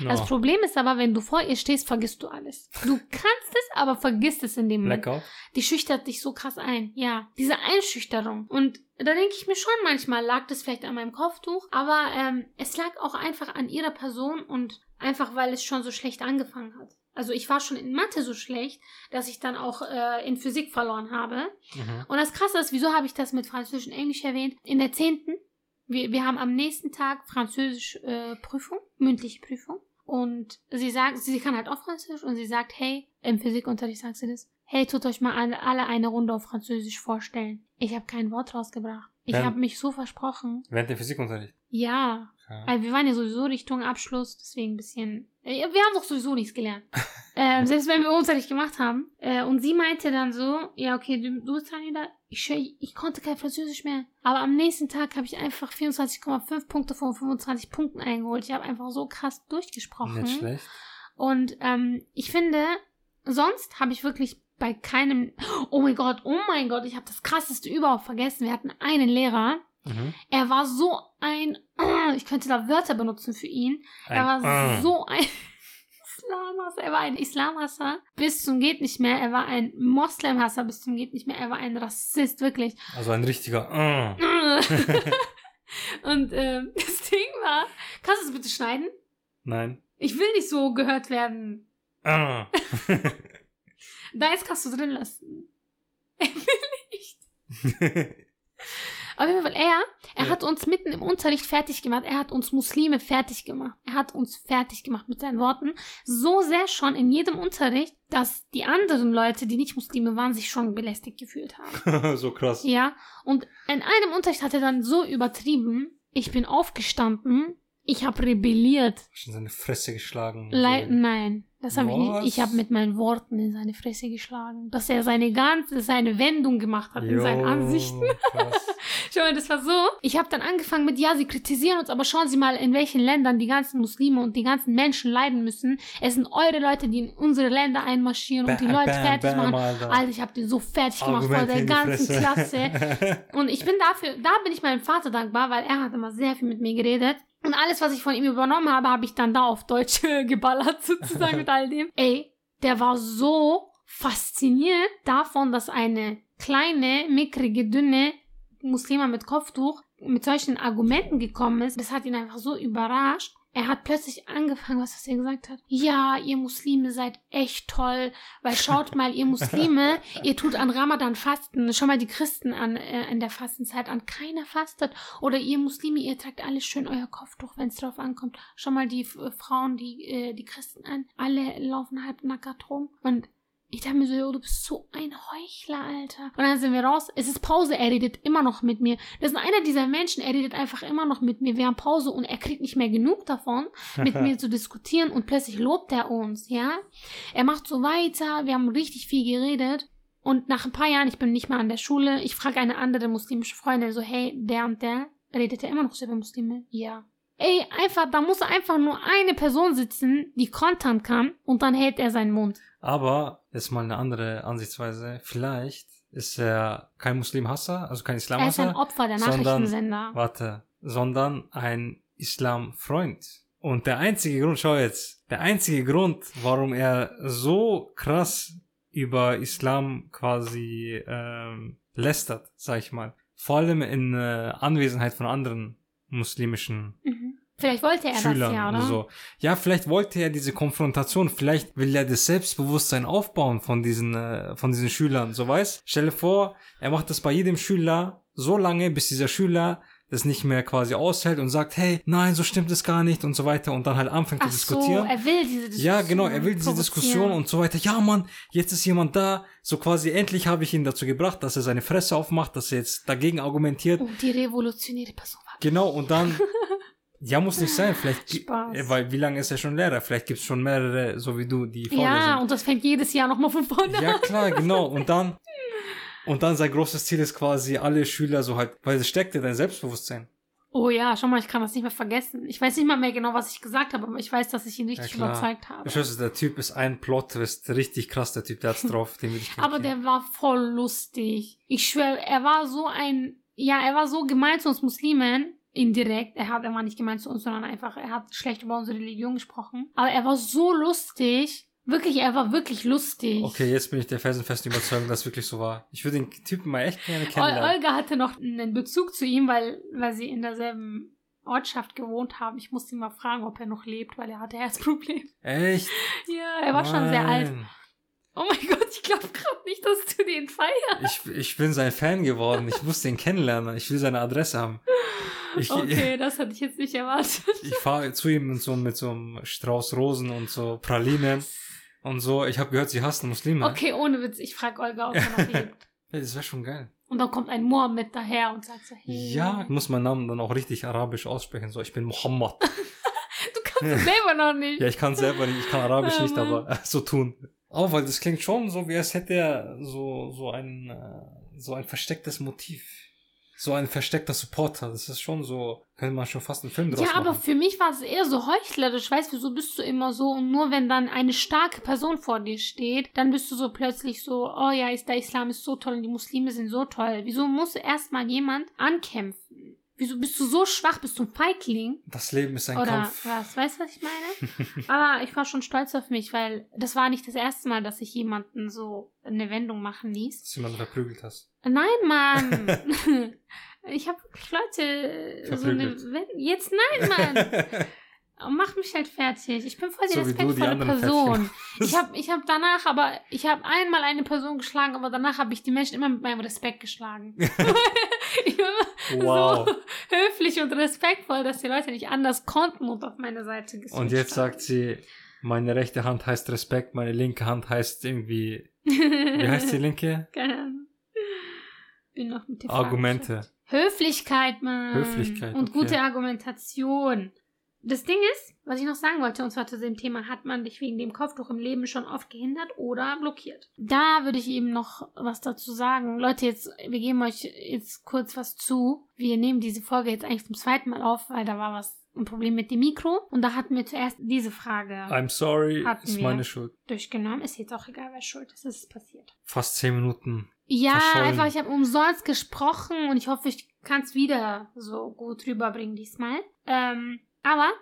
Das No. Problem ist aber, wenn du vor ihr stehst, vergisst du alles. Du kannst es, aber vergisst es in dem Moment. Blackout. Die schüchtert dich so krass ein. Ja, diese Einschüchterung. Und da denke ich mir schon manchmal, lag das vielleicht an meinem Kopftuch, aber ähm, es lag auch einfach an ihrer Person und einfach, weil es schon so schlecht angefangen hat. Also ich war schon in Mathe so schlecht, dass ich dann auch äh, in Physik verloren habe. Mhm. Und das Krasse ist, wieso habe ich das mit Französisch und Englisch erwähnt? In der zehnten, wir, wir haben am nächsten Tag Französisch äh, Prüfung, mündliche Prüfung. Und sie sagt, sie kann halt auch Französisch und sie sagt, hey, im Physikunterricht sagt sie das, hey, tut euch mal alle, alle eine Runde auf Französisch vorstellen. Ich habe kein Wort rausgebracht. Ich habe mich so versprochen. Während dem Physikunterricht. Ja, Ja. also wir waren ja sowieso Richtung Abschluss, deswegen ein bisschen. äh, Wir haben doch sowieso nichts gelernt. ähm, selbst wenn wir Unterricht gemacht haben. Äh, und sie meinte dann so, ja, okay, du, du bist wieder. Ich, ich, konnte kein Französisch mehr. Aber am nächsten Tag habe ich einfach 24,5 Punkte von 25 Punkten eingeholt. Ich habe einfach so krass durchgesprochen. Nicht schlecht. Und ähm, ich finde, sonst habe ich wirklich bei keinem. Oh mein Gott, oh mein Gott, ich habe das krasseste überhaupt vergessen. Wir hatten einen Lehrer, Mhm. er war so ein, ich könnte da Wörter benutzen für ihn. er war Ein, so ein Islamhasser. Er war ein Islamhasser bis zum geht nicht mehr. Er war ein Moslemhasser bis zum geht nicht mehr. Er war ein Rassist, wirklich. Also ein richtiger. äh. Und ähm, das Ding war, kannst du es bitte schneiden? Nein. Ich will nicht so gehört werden. Äh. Da jetzt kannst du drin lassen. Er will nicht. Auf jeden Fall, er, er Ja. hat uns mitten im Unterricht fertig gemacht. Er hat uns Muslime fertig gemacht. Er hat uns fertig gemacht mit seinen Worten. So sehr schon in jedem Unterricht, dass die anderen Leute, die nicht Muslime waren, sich schon belästigt gefühlt haben. so krass. Ja, und in einem Unterricht hat er dann so übertrieben. Ich bin aufgestanden. Ich habe rebelliert. Schon seine Fresse geschlagen. So. nein, das habe ich nicht. Ich habe mit meinen Worten in seine Fresse geschlagen. Dass er seine ganze, seine Wendung gemacht hat in seinen Jo, Ansichten. Schau mal, das war so. Ich habe dann angefangen mit, ja, sie kritisieren uns, aber schauen Sie mal, in welchen Ländern die ganzen Muslime und die ganzen Menschen leiden müssen. Es sind eure Leute, die in unsere Länder einmarschieren und die Leute bam, fertig bam, machen. Alter. Alter, ich habe den so fertig gemacht vor der ganzen. Klasse. Und ich bin dafür, da bin ich meinem Vater dankbar, weil er hat immer sehr viel mit mir geredet. Und alles, was ich von ihm übernommen habe, habe ich dann da auf Deutsch geballert, sozusagen mit all dem. Ey, der war so fasziniert davon, dass eine kleine, mickrige, dünne Muslima mit Kopftuch mit solchen Argumenten gekommen ist. Das hat ihn einfach so überrascht. Er hat plötzlich angefangen, was, er gesagt hat. Ja, ihr Muslime seid echt toll, weil schaut mal, ihr Muslime, ihr tut an Ramadan fasten. Schau mal die Christen an äh, in der Fastenzeit an. Keiner fastet. Oder ihr Muslime, ihr tragt alles schön euer Kopftuch, wenn es drauf ankommt. Schau mal die äh, Frauen, die äh, die Christen an. Alle laufen halb nackert rum. Und ich dachte mir so, du bist so ein Heuchler, Alter. Und dann sind wir raus. Es ist Pause, er redet immer noch mit mir. Das ist einer dieser Menschen, er redet einfach immer noch mit mir. Wir haben Pause und er kriegt nicht mehr genug davon, mit mir zu diskutieren und plötzlich lobt er uns, ja. Er macht so weiter, wir haben richtig viel geredet. Und nach ein paar Jahren, ich bin nicht mehr an der Schule, ich frage eine andere muslimische Freundin so, hey, der und der, redet er immer noch so über Muslime? Ja. Ey, einfach, da muss einfach nur eine Person sitzen, die kontern kann und dann hält er seinen Mund. Aber jetzt mal eine andere Ansichtsweise. Vielleicht ist er kein Muslimhasser, also kein Er ist ein Islamhasser, Opfer der sondern- Nachrichtensender. warte, sondern ein Islamfreund. Und der einzige Grund, schau jetzt, der einzige Grund, warum er so krass über Islam quasi ähm, lästert, sag ich mal, vor allem in äh, Anwesenheit von anderen muslimischen Mhm. Vielleicht wollte er Schülern das ja, oder so. Ja, vielleicht wollte er diese Konfrontation, vielleicht will er das Selbstbewusstsein aufbauen von diesen, äh, von diesen Schülern, so weißt? Stell dir vor, er macht das bei jedem Schüler so lange, bis dieser Schüler das nicht mehr quasi aushält und sagt, hey, nein, so stimmt es gar nicht und so weiter und dann halt anfängt Ach zu so, diskutieren. er will diese Diskussion. Ja, genau, er will diese. Diskussion und so weiter. Ja, Mann, jetzt ist jemand da. So quasi endlich habe ich ihn dazu gebracht, dass er seine Fresse aufmacht, dass er jetzt dagegen argumentiert. Oh, die revolutionäre Person war. Genau, und dann. Ja, muss nicht sein. Vielleicht, Spaß. weil wie lange ist er schon Lehrer? Vielleicht gibt es schon mehrere, so wie du, die vor dir Ja, und das fängt jedes Jahr nochmal von vorne an. Ja, klar, genau. Und dann, und dann sein großes Ziel ist quasi alle Schüler so halt, weil es steckt ja dein Selbstbewusstsein. Oh ja, schau mal, ich kann das nicht mehr vergessen. Ich weiß nicht mal mehr genau, was ich gesagt habe, aber ich weiß, dass ich ihn richtig klar. überzeugt habe. Ich weiß, der Typ ist ein Plot-Twist, richtig krass, der Typ, der hat's drauf, den will ich Aber der war voll lustig. Ich schwöre, er war so ein, ja, er war so gemein zu uns Muslimen. Indirekt. Er hat immer nicht gemeint zu uns, sondern einfach, er hat schlecht über unsere Religion gesprochen. Aber er war so lustig. Wirklich, er war wirklich lustig. Okay, jetzt bin ich der felsenfesten Überzeugung, dass es wirklich so war. Ich würde den Typen mal echt gerne kennenlernen. Olga hatte noch einen Bezug zu ihm, weil, weil sie in derselben Ortschaft gewohnt haben. Ich musste ihn mal fragen, ob er noch lebt, weil er hatte Herzprobleme. Echt? Ja, er war schon sehr alt. Nein. Oh mein Gott, ich glaube gerade nicht, dass du den feierst. Ich, ich bin sein Fan geworden. Ich muss den kennenlernen. Ich will seine Adresse haben. Ich, Okay, das hatte ich jetzt nicht erwartet. ich fahre zu ihm mit so, mit so einem Strauß Rosen und so Pralinen und so. Ich habe gehört, sie hassen Muslime. Okay, ohne Witz, ich frage Olga, ob er noch lebt. Hey, das wäre schon geil. Und dann kommt ein Mohammed daher und sagt so, hey. Ja, ich muss meinen Namen dann auch richtig arabisch aussprechen. So, ich bin Muhammad. Du kannst es selber noch nicht. Ja, ich kann selber nicht, ich kann Arabisch Oh, nicht, aber so tun. Auch weil das klingt schon so, wie als hätte er so, so ein, äh, so ein verstecktes Motiv. So ein versteckter Supporter. Das ist schon so, könnte man schon fast einen Film draus Ja, aber machen. für mich war es eher so heuchlerisch. Weißt du, wieso bist du immer so? Und nur wenn dann eine starke Person vor dir steht, dann bist du so plötzlich so, oh ja, ist der Islam ist so toll und die Muslime sind so toll. Wieso muss erstmal jemand ankämpfen? Wieso bist du so schwach? Bist du ein Feigling? Das Leben ist ein Oder Kampf. was? Weißt du, was ich meine? Aber ich war schon stolz auf mich, weil das war nicht das erste Mal, dass ich jemanden so eine Wendung machen ließ. Dass du jemanden verprügelt hast. Nein, Mann! ich habe Leute so eine Verprügelt. Wend Jetzt nein, Mann! Oh, Mach mich halt fertig. Ich bin voll die So die respektvolle Person. Ich habe ich hab danach, aber ich habe einmal eine Person geschlagen, aber danach habe ich die Menschen immer mit meinem Respekt geschlagen. ich war immer Wow. so höflich und respektvoll, dass die Leute nicht anders konnten und auf meine Seite geswitcht Und jetzt haben. sagt sie, meine rechte Hand heißt Respekt, meine linke Hand heißt irgendwie, wie heißt die linke? Keine Ahnung. Bin noch mit Argumente. Höflichkeit, Mann. Höflichkeit, Und okay. gute Argumentation. Das Ding ist, was ich noch sagen wollte, und zwar zu dem Thema, hat man dich wegen dem Kopftuch im Leben schon oft gehindert oder blockiert? Da würde ich eben noch was dazu sagen. Leute, jetzt, wir geben euch jetzt kurz was zu. Wir nehmen diese Folge jetzt eigentlich zum zweiten Mal auf, weil da war was, ein Problem mit dem Mikro. Und da hatten wir zuerst diese Frage I'm sorry, Hatten ist wir. meine Schuld. durchgenommen. Ist jetzt auch egal, wer schuld ist. Es ist passiert. Fast zehn Minuten. Ja, verschollen. einfach, ich habe umsonst gesprochen und ich hoffe, ich kann es wieder so gut rüberbringen diesmal. Ähm, aber,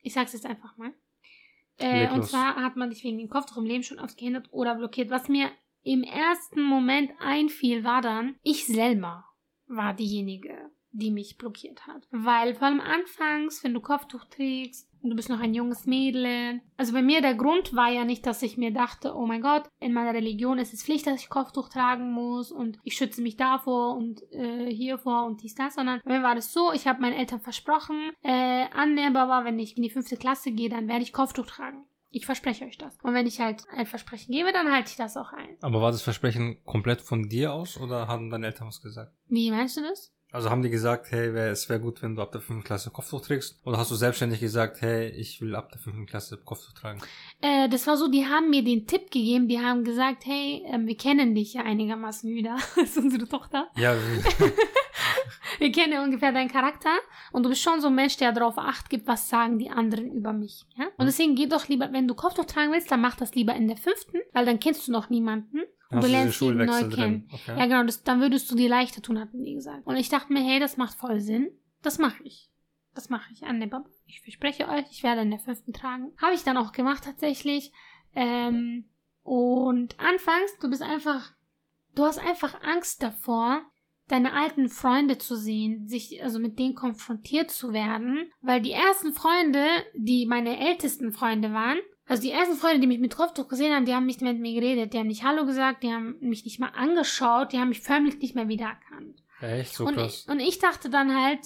ich sag's jetzt einfach mal. Äh, und zwar hat man dich wegen dem Leben schon oft gehindert oder blockiert. Was mir im ersten Moment einfiel, war dann, ich selber war diejenige, die mich blockiert hat. Weil vor allem anfangs, wenn du Kopftuch trägst und du bist noch ein junges Mädel. Also bei mir der Grund war ja nicht, dass ich mir dachte, oh mein Gott, in meiner Religion ist es Pflicht, dass ich Kopftuch tragen muss und ich schütze mich davor und äh, hiervor und dies, das, sondern bei mir war das so, ich habe meinen Eltern versprochen, äh, Anne, Baba, wenn ich in die fünfte Klasse gehe, dann werde ich Kopftuch tragen. Ich verspreche euch das. Und wenn ich halt ein Versprechen gebe, dann halte ich das auch ein. Aber war das Versprechen komplett von dir aus oder haben deine Eltern was gesagt? Wie meinst du das? Also haben die gesagt, hey, wär, es wäre gut, wenn du ab der fünften Klasse Kopftuch trägst? Oder hast du selbstständig gesagt, hey, ich will ab der fünften Klasse Kopftuch tragen? Äh, das war so, die haben mir den Tipp gegeben, die haben gesagt, hey, ähm, wir kennen dich ja einigermaßen wieder. Das ist unsere Tochter. Ja, Wir kennen ja ungefähr deinen Charakter und du bist schon so ein Mensch, der darauf acht gibt, was sagen die anderen über mich. Ja? Und deswegen geh doch lieber, wenn du Kopftuch tragen willst, dann mach das lieber in der fünften, weil dann kennst du noch niemanden und du lernst jeden Schulwechsel neu kennen. Okay. Ja, genau, das, dann würdest du dir leichter tun, hatten die gesagt. Und ich dachte mir, hey, das macht voll Sinn. Das mache ich. Das mache ich an der Baba. Ich verspreche euch, ich werde in der fünften tragen. Habe ich dann auch gemacht tatsächlich. Ähm, und anfangs, du bist einfach, du hast einfach Angst davor, deine alten Freunde zu sehen, sich also mit denen konfrontiert zu werden, weil die ersten Freunde, die meine ältesten Freunde waren, also die ersten Freunde, die mich mit Kopftuch gesehen haben, die haben nicht mehr mit mir geredet, die haben nicht Hallo gesagt, die haben mich nicht mal angeschaut, die haben mich förmlich nicht mehr wiedererkannt. Echt so und, krass. ich, und ich dachte dann halt,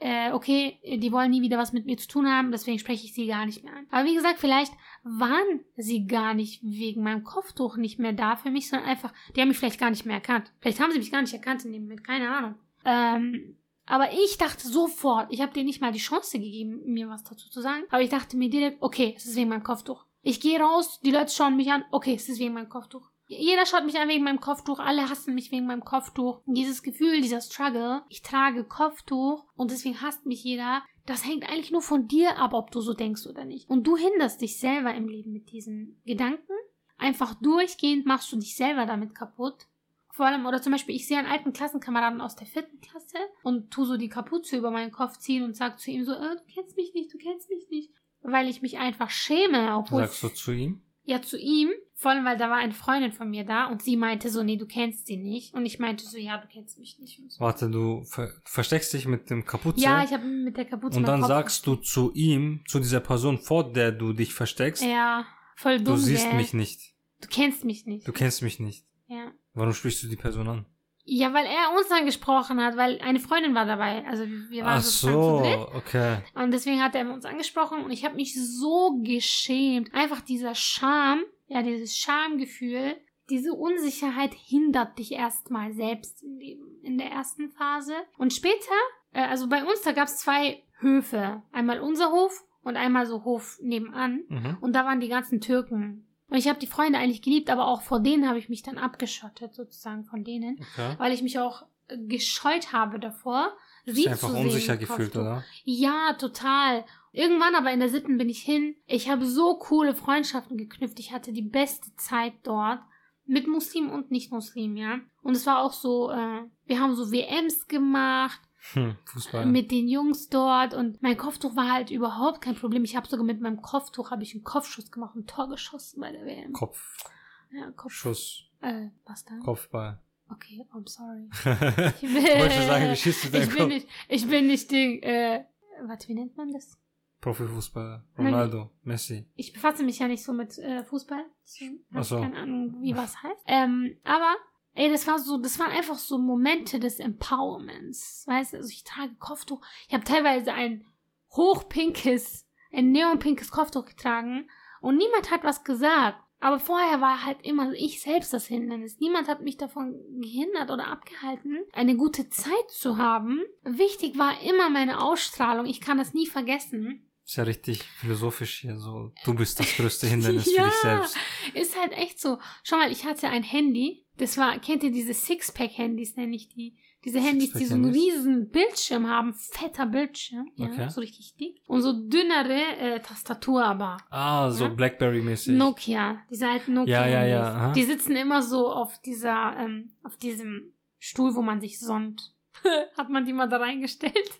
äh, okay, die wollen nie wieder was mit mir zu tun haben, deswegen spreche ich sie gar nicht mehr an. Aber wie gesagt, vielleicht waren sie gar nicht wegen meinem Kopftuch nicht mehr da für mich, sondern einfach, die haben mich vielleicht gar nicht mehr erkannt. Vielleicht haben sie mich gar nicht erkannt in dem Moment, keine Ahnung. Ähm, aber ich dachte sofort, ich habe denen nicht mal die Chance gegeben, mir was dazu zu sagen. Aber ich dachte mir direkt, okay, es ist wegen meinem Kopftuch. Ich gehe raus, die Leute schauen mich an, okay, es ist wegen meinem Kopftuch. Jeder schaut mich an wegen meinem Kopftuch, alle hassen mich wegen meinem Kopftuch. Dieses Gefühl, dieser Struggle, ich trage Kopftuch und deswegen hasst mich jeder, das hängt eigentlich nur von dir ab, ob du so denkst oder nicht. Und du hinderst dich selber im Leben mit diesen Gedanken. Einfach durchgehend machst du dich selber damit kaputt. Vor allem, oder zum Beispiel, ich sehe einen alten Klassenkameraden aus der vierten Klasse und tu so die Kapuze über meinen Kopf ziehen und sag zu ihm so, äh, du kennst mich nicht, du kennst mich nicht. Weil ich mich einfach schäme, obwohl. Sagst du zu ihm? Ja, zu ihm. Vor allem, weil da war eine Freundin von mir da und sie meinte so, nee, du kennst sie nicht. Und ich meinte so, ja, du kennst mich nicht. So. Warte, du ver versteckst dich mit dem Kapuze. Ja, ich habe mit der Kapuze Und dann Kopf sagst du zu ihm, zu dieser Person, vor der du dich versteckst, Ja, voll dumm. du siehst gell? mich nicht. Du kennst mich nicht. Du kennst mich nicht. ja. Warum sprichst du die Person an? Ja, weil er uns angesprochen hat, weil eine Freundin war dabei. Also wir waren Ach zu so, dritt. okay. Und deswegen hat er uns angesprochen und ich habe mich so geschämt. Einfach dieser Scham, ja, dieses Schamgefühl, diese Unsicherheit hindert dich erstmal selbst im Leben in der ersten Phase. Und später, äh, also bei uns, da gab es zwei Höfe. Einmal unser Hof und einmal so Hof nebenan. Mhm. Und da waren die ganzen Türken. Und ich habe die Freunde eigentlich geliebt, aber auch vor denen habe ich mich dann abgeschottet, sozusagen von denen. Okay. Weil ich mich auch äh, gescheut habe davor, Du sie bist einfach zu sehen. unsicher gefühlt, Kopftuch. oder? Ja, total. Irgendwann aber in der siebten bin ich hin. Ich habe so coole Freundschaften geknüpft. Ich hatte die beste Zeit dort. Mit Muslim und Nicht-Muslim, ja. Und es war auch so, äh, wir haben so WMs gemacht Hm, Fußball. mit den Jungs dort und mein Kopftuch war halt überhaupt kein Problem. Ich habe sogar mit meinem Kopftuch habe ich einen Kopfschuss gemacht, ein Tor geschossen bei der WM. Kopf, ja, Kopf. Schuss, Äh, was dann? Kopfball. Okay, I'm sorry. ich Ich bin, wollte sagen, wie schießt du deinen ich bin Kopf? nicht, ich bin nicht Ding, äh, warte, wie nennt man das? Profifußballer. Nein. Ronaldo, Messi. Ich befasse mich ja nicht so mit äh, Fußball. Deswegen ich so. keine Ahnung, wie was heißt. Ähm, aber, ey, das war so, das waren einfach so Momente des Empowerments. Weißt du, also ich trage Kopftuch. Ich habe teilweise ein hochpinkes, ein neonpinkes Kopftuch getragen und niemand hat was gesagt. Aber vorher war halt immer ich selbst das Hindernis. Niemand hat mich davon gehindert oder abgehalten, eine gute Zeit zu haben. Wichtig war immer meine Ausstrahlung. Ich kann das nie vergessen. Ist ja richtig philosophisch hier so. Du bist das größte Hindernis Ja. für dich selbst. Ist halt echt so. Schau mal, ich hatte ein Handy. Das war, kennt ihr diese Sixpack-Handys, nenne ich die? Diese Handys, die so einen riesen Bildschirm haben. Fetter Bildschirm. Ja, Okay. so richtig dick. Und so dünnere äh, Tastatur aber. Ah, so Ja. Blackberry-mäßig. Nokia. Diese alten Nokia. Ja, ja, ja, aha. Die sitzen immer so auf dieser, ähm, auf diesem Stuhl, wo man sich sonnt. Hat man die mal da reingestellt?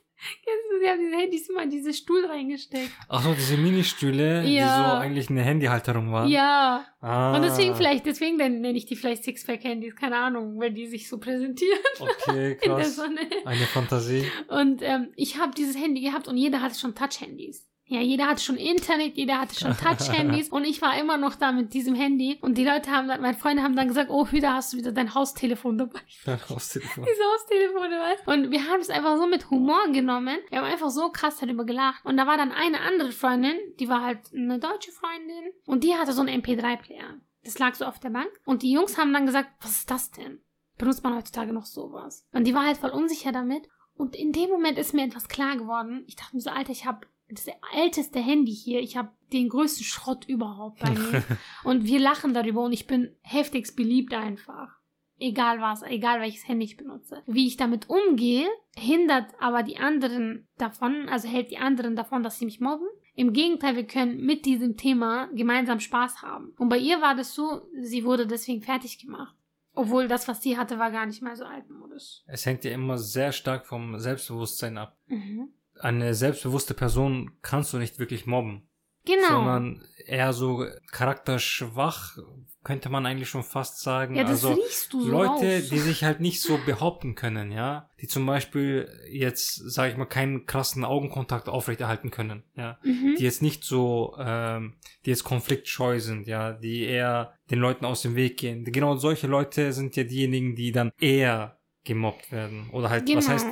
Kennst du, sie haben diese Handys immer in diesen Stuhl reingesteckt. Ach so, diese Ministühle, die Ja. so eigentlich eine Handyhalterung waren. Ja. Ah. Und deswegen vielleicht, deswegen nenne ich die vielleicht Sixpack-Handys, keine Ahnung, weil die sich so präsentieren Okay, in der krass. Sonne. Eine Fantasie. Und ähm, ich habe dieses Handy gehabt und jeder hatte schon Touch-Handys. Ja, jeder hatte schon Internet, jeder hatte schon Touch-Handys und ich war immer noch da mit diesem Handy und die Leute haben dann, meine Freunde haben dann gesagt, oh, wieder hast du wieder dein Haustelefon dabei. Aufs Telefon. Diese Haustelefone, weißt? Und wir haben es einfach so mit Humor genommen. Wir haben einfach so krass darüber gelacht. Und da war dann eine andere Freundin, die war halt eine deutsche Freundin und die hatte so einen MP3-Player. Das lag so auf der Bank. Und die Jungs haben dann gesagt, was ist das denn? Benutzt man heutzutage noch sowas? Und die war halt voll unsicher damit. Und in dem Moment ist mir etwas klar geworden. Ich dachte mir so, Alter, ich habe das älteste Handy hier. Ich habe den größten Schrott überhaupt bei mir. und wir lachen darüber und ich bin heftigst beliebt einfach. Egal was, egal welches Handy ich benutze. Wie ich damit umgehe, hindert aber die anderen davon, also hält die anderen davon, dass sie mich mobben. Im Gegenteil, wir können mit diesem Thema gemeinsam Spaß haben. Und bei ihr war das so, sie wurde deswegen fertig gemacht. Obwohl das, was sie hatte, war gar nicht mal so altmodisch. Es hängt ja immer sehr stark vom Selbstbewusstsein ab. Mhm. Eine selbstbewusste Person kannst du nicht wirklich mobben. Genau. Sondern eher so charakterschwach, könnte man eigentlich schon fast sagen. ja, das also riechst du so Leute, raus. die sich halt nicht so behaupten können, ja. Die zum Beispiel jetzt, sage ich mal, keinen krassen Augenkontakt aufrechterhalten können, ja. mhm. Die jetzt nicht so, ähm, die jetzt konfliktscheu sind, ja. Die eher den Leuten aus dem Weg gehen. Genau solche Leute sind ja diejenigen, die dann eher gemobbt werden. Oder halt, genau. was heißt,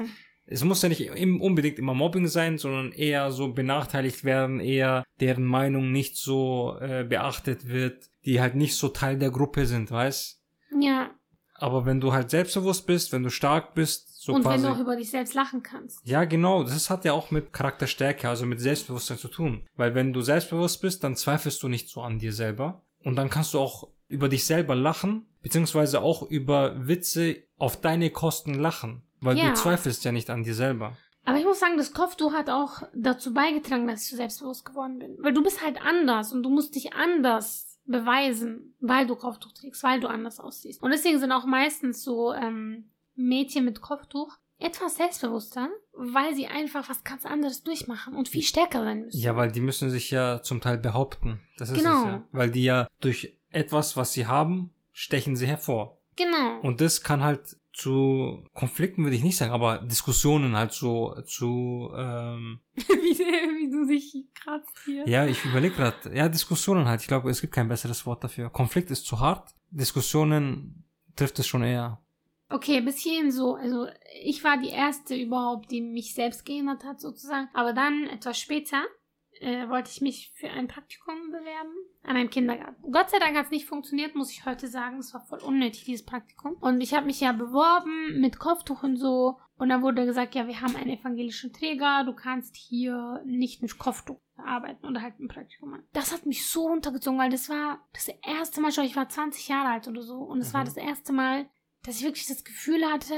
es muss ja nicht unbedingt immer Mobbing sein, sondern eher so benachteiligt werden, eher deren Meinung nicht so äh, beachtet wird, die halt nicht so Teil der Gruppe sind, weißt? Ja, Aber wenn du halt selbstbewusst bist, wenn du stark bist, so und quasi. wenn du auch über dich selbst lachen kannst. ja, genau, das hat ja auch mit Charakterstärke, also mit Selbstbewusstsein zu tun. Weil wenn du selbstbewusst bist, dann zweifelst du nicht so an dir selber. Und dann kannst du auch über dich selber lachen, beziehungsweise auch über Witze auf deine Kosten lachen. Weil Ja. du zweifelst ja nicht an dir selber. Aber ich muss sagen, das Kopftuch hat auch dazu beigetragen, dass ich so selbstbewusst geworden bin. Weil du bist halt anders und du musst dich anders beweisen, weil du Kopftuch trägst, weil du anders aussiehst. Und deswegen sind auch meistens so ähm, Mädchen mit Kopftuch etwas selbstbewusster, weil sie einfach was ganz anderes durchmachen und viel stärker sein müssen. Ja, weil die müssen sich ja zum Teil behaupten. Das ist Genau. es ja. Weil die ja durch etwas, was sie haben, stechen sie hervor. Genau. Und das kann halt zu Konflikten würde ich nicht sagen, aber Diskussionen halt so zu ähm, wie, wie du dich kratzt hier. ja, ich überlege gerade, ja, Diskussionen halt. Ich glaube, es gibt kein besseres Wort dafür. Konflikt ist zu hart. Diskussionen trifft es schon eher. Okay, bis hierhin so. Also ich war die erste überhaupt, die mich selbst geändert hat sozusagen. Aber dann etwas später äh, wollte ich mich für ein Praktikum bewerben an einem Kindergarten. Gott sei Dank hat es nicht funktioniert, muss ich heute sagen. Es war voll unnötig, dieses Praktikum. Und ich habe mich ja beworben mit Kopftuch und so. Und dann wurde gesagt, ja, wir haben einen evangelischen Träger, du kannst hier nicht mit Kopftuch arbeiten oder halt ein Praktikum machen. Das hat mich so runtergezogen, weil das war das erste Mal schon, ich war 20 Jahre alt oder so. Und es war Mhm. das erste Mal, dass ich wirklich das Gefühl hatte,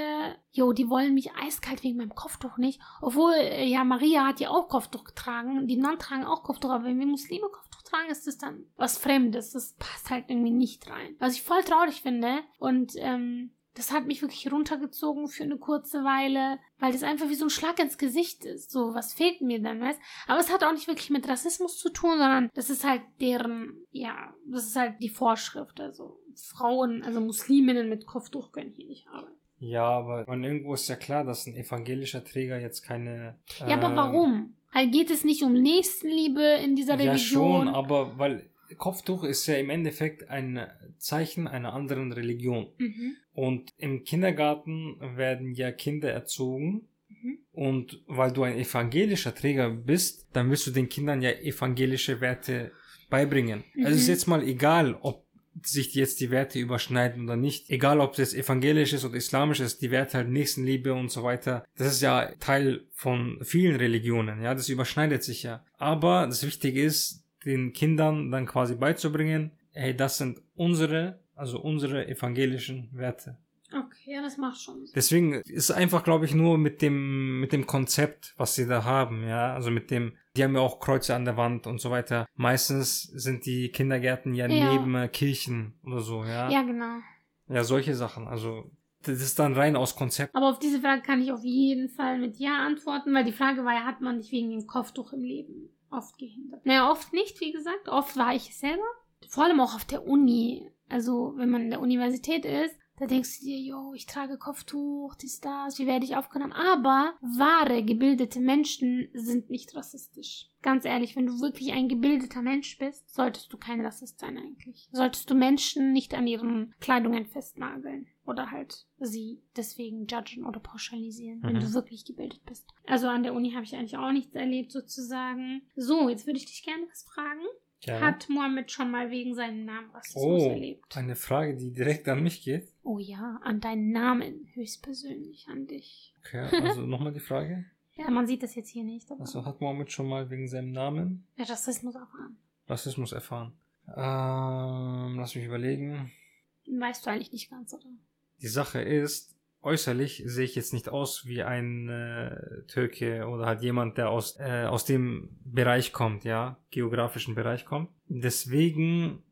jo, die wollen mich eiskalt wegen meinem Kopftuch nicht. Obwohl, äh, ja, Maria hat ja auch Kopftuch getragen. Die Nonnen tragen auch Kopftuch, aber wenn wir Muslime Kopftuch tragen, ist das dann was Fremdes. Das passt halt irgendwie nicht rein. Was ich voll traurig finde. Und ähm, das hat mich wirklich runtergezogen für eine kurze Weile, weil das einfach wie so ein Schlag ins Gesicht ist. So, was fehlt mir dann, weißt Aber es hat auch nicht wirklich mit Rassismus zu tun, sondern das ist halt deren, ja, das ist halt die Vorschrift. Also Frauen, also Musliminnen mit Kopftuch können hier nicht arbeiten. Ja, aber man, irgendwo ist ja klar, dass ein evangelischer Träger jetzt keine. Ja, aber ähm, warum? Halt geht es nicht um Nächstenliebe in dieser Ja, Religion? schon, aber weil Kopftuch ist ja im Endeffekt ein Zeichen einer anderen Religion. mhm. Und im Kindergarten werden ja Kinder erzogen. Mhm. Und weil du ein evangelischer Träger bist, dann willst du den Kindern ja evangelische Werte beibringen. Mhm. Also es ist jetzt mal egal, ob sich jetzt die Werte überschneiden oder nicht. Egal, ob das evangelisch ist oder islamisch ist, die Werte halt Nächstenliebe und so weiter. Das ist ja Teil von vielen Religionen, ja, das überschneidet sich ja. Aber das Wichtige ist, den Kindern dann quasi beizubringen, hey, das sind unsere, also unsere evangelischen Werte. Okay, ja, das macht schon Sinn. Deswegen ist einfach, glaube ich, nur mit dem, mit dem Konzept, was sie da haben, ja. Also mit dem, die haben ja auch Kreuze an der Wand und so weiter. Meistens sind die Kindergärten ja, Ja. neben äh, Kirchen oder so, ja. Ja, genau. Ja, solche Sachen. Also, das ist dann rein aus Konzept. Aber auf diese Frage kann ich auf jeden Fall mit Ja antworten, weil die Frage war ja, hat man dich wegen dem Kopftuch im Leben oft gehindert? Naja, oft nicht, wie gesagt. Oft war ich es selber. Vor allem auch auf der Uni. Also, wenn man in der Universität ist, da denkst du dir, yo, ich trage Kopftuch, dies, das, wie werde ich aufgenommen? Aber wahre, gebildete Menschen sind nicht rassistisch. Ganz ehrlich, wenn du wirklich ein gebildeter Mensch bist, solltest du kein Rassist sein eigentlich. Solltest du Menschen nicht an ihren Kleidungen festnageln oder halt sie deswegen judgen oder pauschalisieren, wenn Mhm. du wirklich gebildet bist. Also an der Uni habe ich eigentlich auch nichts erlebt sozusagen. So, jetzt würde ich dich gerne was fragen. Ja. Hat Mohammed schon mal wegen seinem Namen Rassismus oh, erlebt? eine Frage, die direkt an mich geht. Oh ja, an deinen Namen, höchstpersönlich an dich. Okay, also nochmal die Frage. Ja, man sieht das jetzt hier nicht, aber Also hat Mohammed schon mal wegen seinem Namen ja, Rassismus erfahren. Rassismus erfahren? Ähm, lass mich überlegen. Weißt du eigentlich nicht ganz, oder? Die Sache ist, äußerlich sehe ich jetzt nicht aus wie ein äh, Türke oder halt jemand, der aus, äh, aus dem Bereich kommt, ja, geografischen Bereich kommt. Deswegen,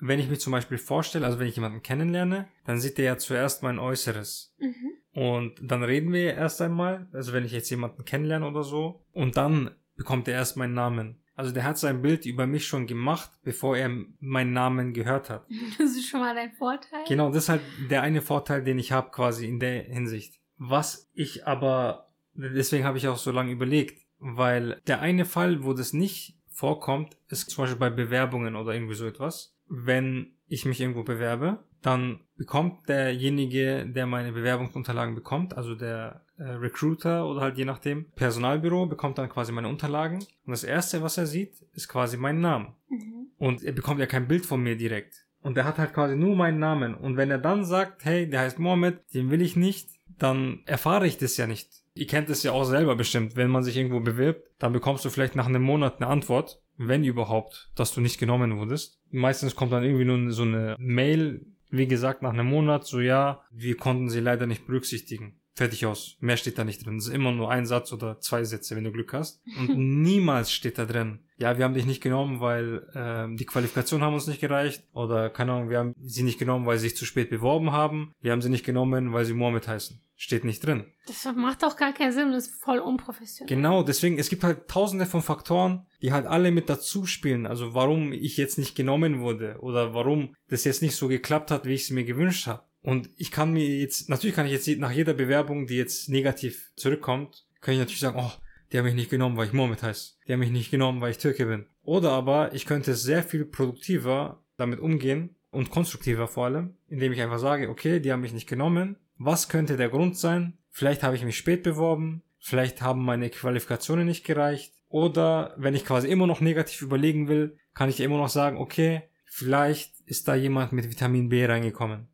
wenn ich mich zum Beispiel vorstelle, also wenn ich jemanden kennenlerne, dann sieht der ja zuerst mein Äußeres. Mhm. Und dann reden wir erst einmal, also wenn ich jetzt jemanden kennenlerne oder so, und dann bekommt er erst meinen Namen. Also der hat sein Bild über mich schon gemacht, bevor er meinen Namen gehört hat. Das ist schon mal dein Vorteil. Genau, das ist halt der eine Vorteil, den ich habe quasi in der Hinsicht. Was ich aber, deswegen habe ich auch so lange überlegt, weil der eine Fall, wo das nicht vorkommt, ist zum Beispiel bei Bewerbungen oder irgendwie so etwas. Wenn ich mich irgendwo bewerbe, dann bekommt derjenige, der meine Bewerbungsunterlagen bekommt, also der Recruiter oder halt je nachdem, Personalbüro bekommt dann quasi meine Unterlagen und das erste, was er sieht, ist quasi mein Name. Mhm. Und er bekommt ja kein Bild von mir direkt. Und er hat halt quasi nur meinen Namen. Und wenn er dann sagt, hey, der heißt Mohammed, den will ich nicht, dann erfahre ich das ja nicht. Ihr kennt es ja auch selber bestimmt. Wenn man sich irgendwo bewirbt, dann bekommst du vielleicht nach einem Monat eine Antwort, wenn überhaupt, dass du nicht genommen wurdest. Meistens kommt dann irgendwie nur so eine Mail, wie gesagt, nach einem Monat, so ja, wir konnten sie leider nicht berücksichtigen. Fertig aus. Mehr steht da nicht drin. Es ist immer nur ein Satz oder zwei Sätze, wenn du Glück hast. Und niemals steht da drin. Ja, wir haben dich nicht genommen, weil ähm, die Qualifikation haben uns nicht gereicht. Oder keine Ahnung, wir haben sie nicht genommen, weil sie sich zu spät beworben haben. Wir haben sie nicht genommen, weil sie Mohammed heißen. Steht nicht drin. Das macht auch gar keinen Sinn, das ist voll unprofessionell. Genau, deswegen, es gibt halt tausende von Faktoren, die halt alle mit dazu spielen. Also warum ich jetzt nicht genommen wurde oder warum das jetzt nicht so geklappt hat, wie ich es mir gewünscht habe. Und ich kann mir jetzt, natürlich kann ich jetzt nach jeder Bewerbung, die jetzt negativ zurückkommt, kann ich natürlich sagen, oh, die haben mich nicht genommen, weil ich Mohammed heiße. Die haben mich nicht genommen, weil ich Türke bin. Oder aber ich könnte sehr viel produktiver damit umgehen und konstruktiver vor allem, indem ich einfach sage, okay, die haben mich nicht genommen. Was könnte der Grund sein? Vielleicht habe ich mich spät beworben, vielleicht haben meine Qualifikationen nicht gereicht. Oder wenn ich quasi immer noch negativ überlegen will, kann ich immer noch sagen, okay, vielleicht ist da jemand mit Vitamin B reingekommen.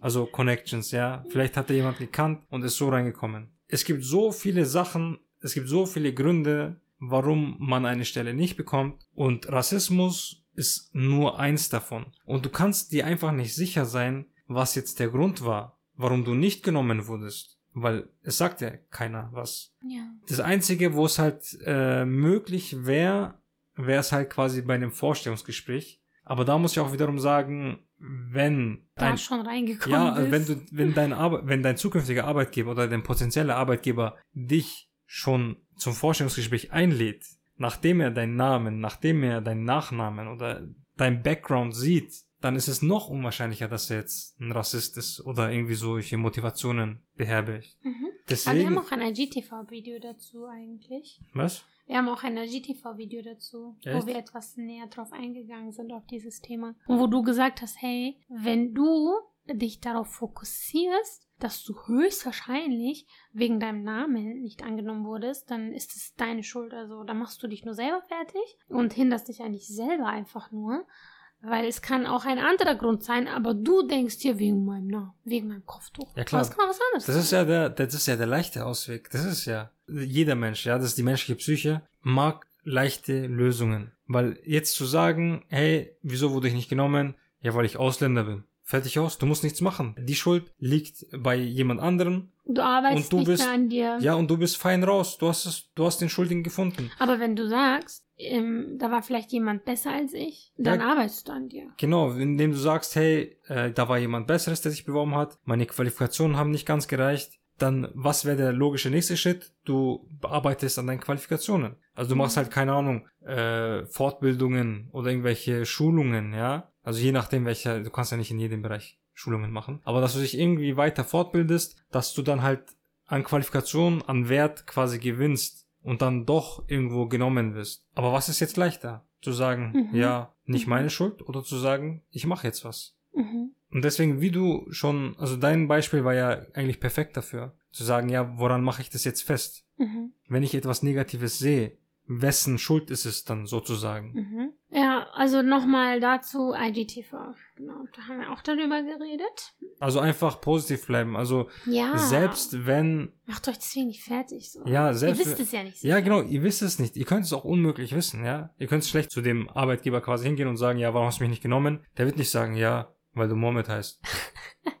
Also Connections, ja. Vielleicht hat er jemand gekannt und ist so reingekommen. Es gibt so viele Sachen, es gibt so viele Gründe, warum man eine Stelle nicht bekommt. Und Rassismus ist nur eins davon. Und du kannst dir einfach nicht sicher sein, was jetzt der Grund war, warum du nicht genommen wurdest. Weil es sagt ja keiner was. Ja. Das Einzige, wo es halt äh, möglich wäre, wäre es halt quasi bei einem Vorstellungsgespräch. Aber da muss ich auch wiederum sagen, wenn Da dein, schon reingekommen ja, bist. wenn du, wenn dein Arbe wenn dein zukünftiger Arbeitgeber oder dein potenzieller Arbeitgeber dich schon zum Vorstellungsgespräch einlädt, nachdem er deinen Namen, nachdem er deinen Nachnamen oder dein Background sieht, dann ist es noch unwahrscheinlicher, dass er jetzt ein Rassist ist oder irgendwie solche Motivationen beherbergt. Mhm. Aber wir Deswegen, haben auch ein IGTV-Video dazu eigentlich. was? Wir haben auch ein IGTV-Video dazu, Echt? wo wir etwas näher drauf eingegangen sind auf dieses Thema. Und wo du gesagt hast, hey, wenn du dich darauf fokussierst, dass du höchstwahrscheinlich wegen deinem Namen nicht angenommen wurdest, dann ist es deine Schuld. Also da machst du dich nur selber fertig und hinderst dich eigentlich selber einfach nur. Weil es kann auch ein anderer Grund sein, aber du denkst dir wegen meinem Namen, wegen meinem Kopftuch. Ja, klar. Es kann auch was anderes Das ist ja der, das ist ja der leichte Ausweg. Das ist ja jeder Mensch, ja, das ist die menschliche Psyche, mag leichte Lösungen. Weil jetzt zu sagen, hey, wieso wurde ich nicht genommen? Ja, weil ich Ausländer bin. Fertig aus, du musst nichts machen. Die Schuld liegt bei jemand anderem. Du arbeitest Und du nicht bist- mehr an dir. Ja, und du bist fein raus. Du hast es, du hast den Schuldigen gefunden. Aber wenn du sagst, ähm, da war vielleicht jemand besser als ich, dann Ja. arbeitest du an dir. Genau, indem du sagst, hey, äh, da war jemand Besseres, der sich beworben hat, meine Qualifikationen haben nicht ganz gereicht, dann was wäre der logische nächste Schritt? Du arbeitest an deinen Qualifikationen. Also du machst Mhm. halt, keine Ahnung, äh, Fortbildungen oder irgendwelche Schulungen, ja. Also je nachdem welcher, du kannst ja nicht in jedem Bereich Schulungen machen, aber dass du dich irgendwie weiter fortbildest, dass du dann halt an Qualifikation, an Wert quasi gewinnst und dann doch irgendwo genommen wirst. Aber was ist jetzt leichter? Zu sagen, Mhm. ja, nicht Mhm. meine Schuld oder zu sagen, ich mache jetzt was. Mhm. Und deswegen, wie du schon, also dein Beispiel war ja eigentlich perfekt dafür. Zu sagen, ja, woran mache ich das jetzt fest? Mhm. Wenn ich etwas Negatives sehe, wessen Schuld ist es dann sozusagen? Ja, also nochmal dazu IGTV. Genau, da haben wir auch darüber geredet. Also einfach positiv bleiben. Also Ja. selbst wenn, Macht euch deswegen nicht fertig. So. ja, Ihr selbst wisst es ja nicht. Ja, sicher. genau, ihr wisst es nicht. Ihr könnt es auch unmöglich wissen, ja. Ihr könnt schlecht zu dem Arbeitgeber quasi hingehen und sagen, ja, warum hast du mich nicht genommen? Der wird nicht sagen, ja, weil du Mohammed heißt.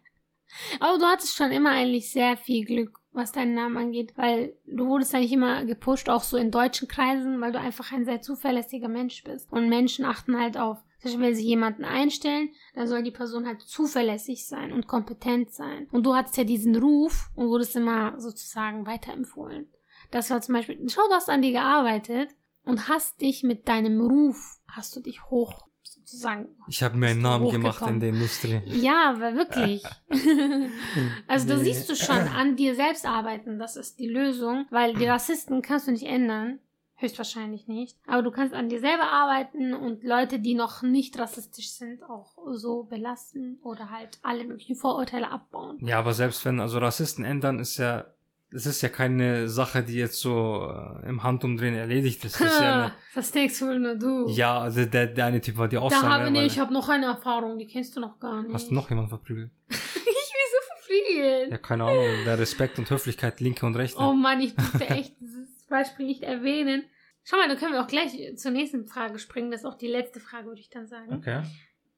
Aber du hattest schon immer eigentlich sehr viel Glück, was deinen Namen angeht, weil du wurdest eigentlich immer gepusht, auch so in deutschen Kreisen, weil du einfach ein sehr zuverlässiger Mensch bist. Und Menschen achten halt auf, zum Beispiel, wenn sie jemanden einstellen, dann soll die Person halt zuverlässig sein und kompetent sein. Und du hattest ja diesen Ruf und wurdest immer sozusagen weiterempfohlen. Das war zum Beispiel, schau, du hast an dir gearbeitet und hast dich mit deinem Ruf, hast du dich hoch, sozusagen Ich habe mir einen Namen gemacht in der Industrie. ja, aber wirklich. also da siehst du schon, an dir selbst arbeiten, das ist die Lösung, weil die Rassisten kannst du nicht ändern. Höchstwahrscheinlich nicht. Aber du kannst an dir selber arbeiten und Leute, die noch nicht rassistisch sind, auch so belasten oder halt alle möglichen Vorurteile abbauen. Ja, aber selbst wenn, also Rassisten ändern, ist ja, das ist ja keine Sache, die jetzt so äh, im Handumdrehen erledigt ist. Das ist ja, eine, das denkst wohl nur du. ja also der, der eine Typ war die da Aussage. habe nee, ich habe noch eine Erfahrung, die kennst du noch gar nicht. Hast du noch jemanden verprügelt? ich will so verfliegen. Ja, keine Ahnung. Der Respekt und Höflichkeit, linke und rechte. Oh Mann, ich durfte echt dieses Beispiel nicht erwähnen. Schau mal, dann können wir auch gleich zur nächsten Frage springen. Das ist auch die letzte Frage, würde ich dann sagen. Okay.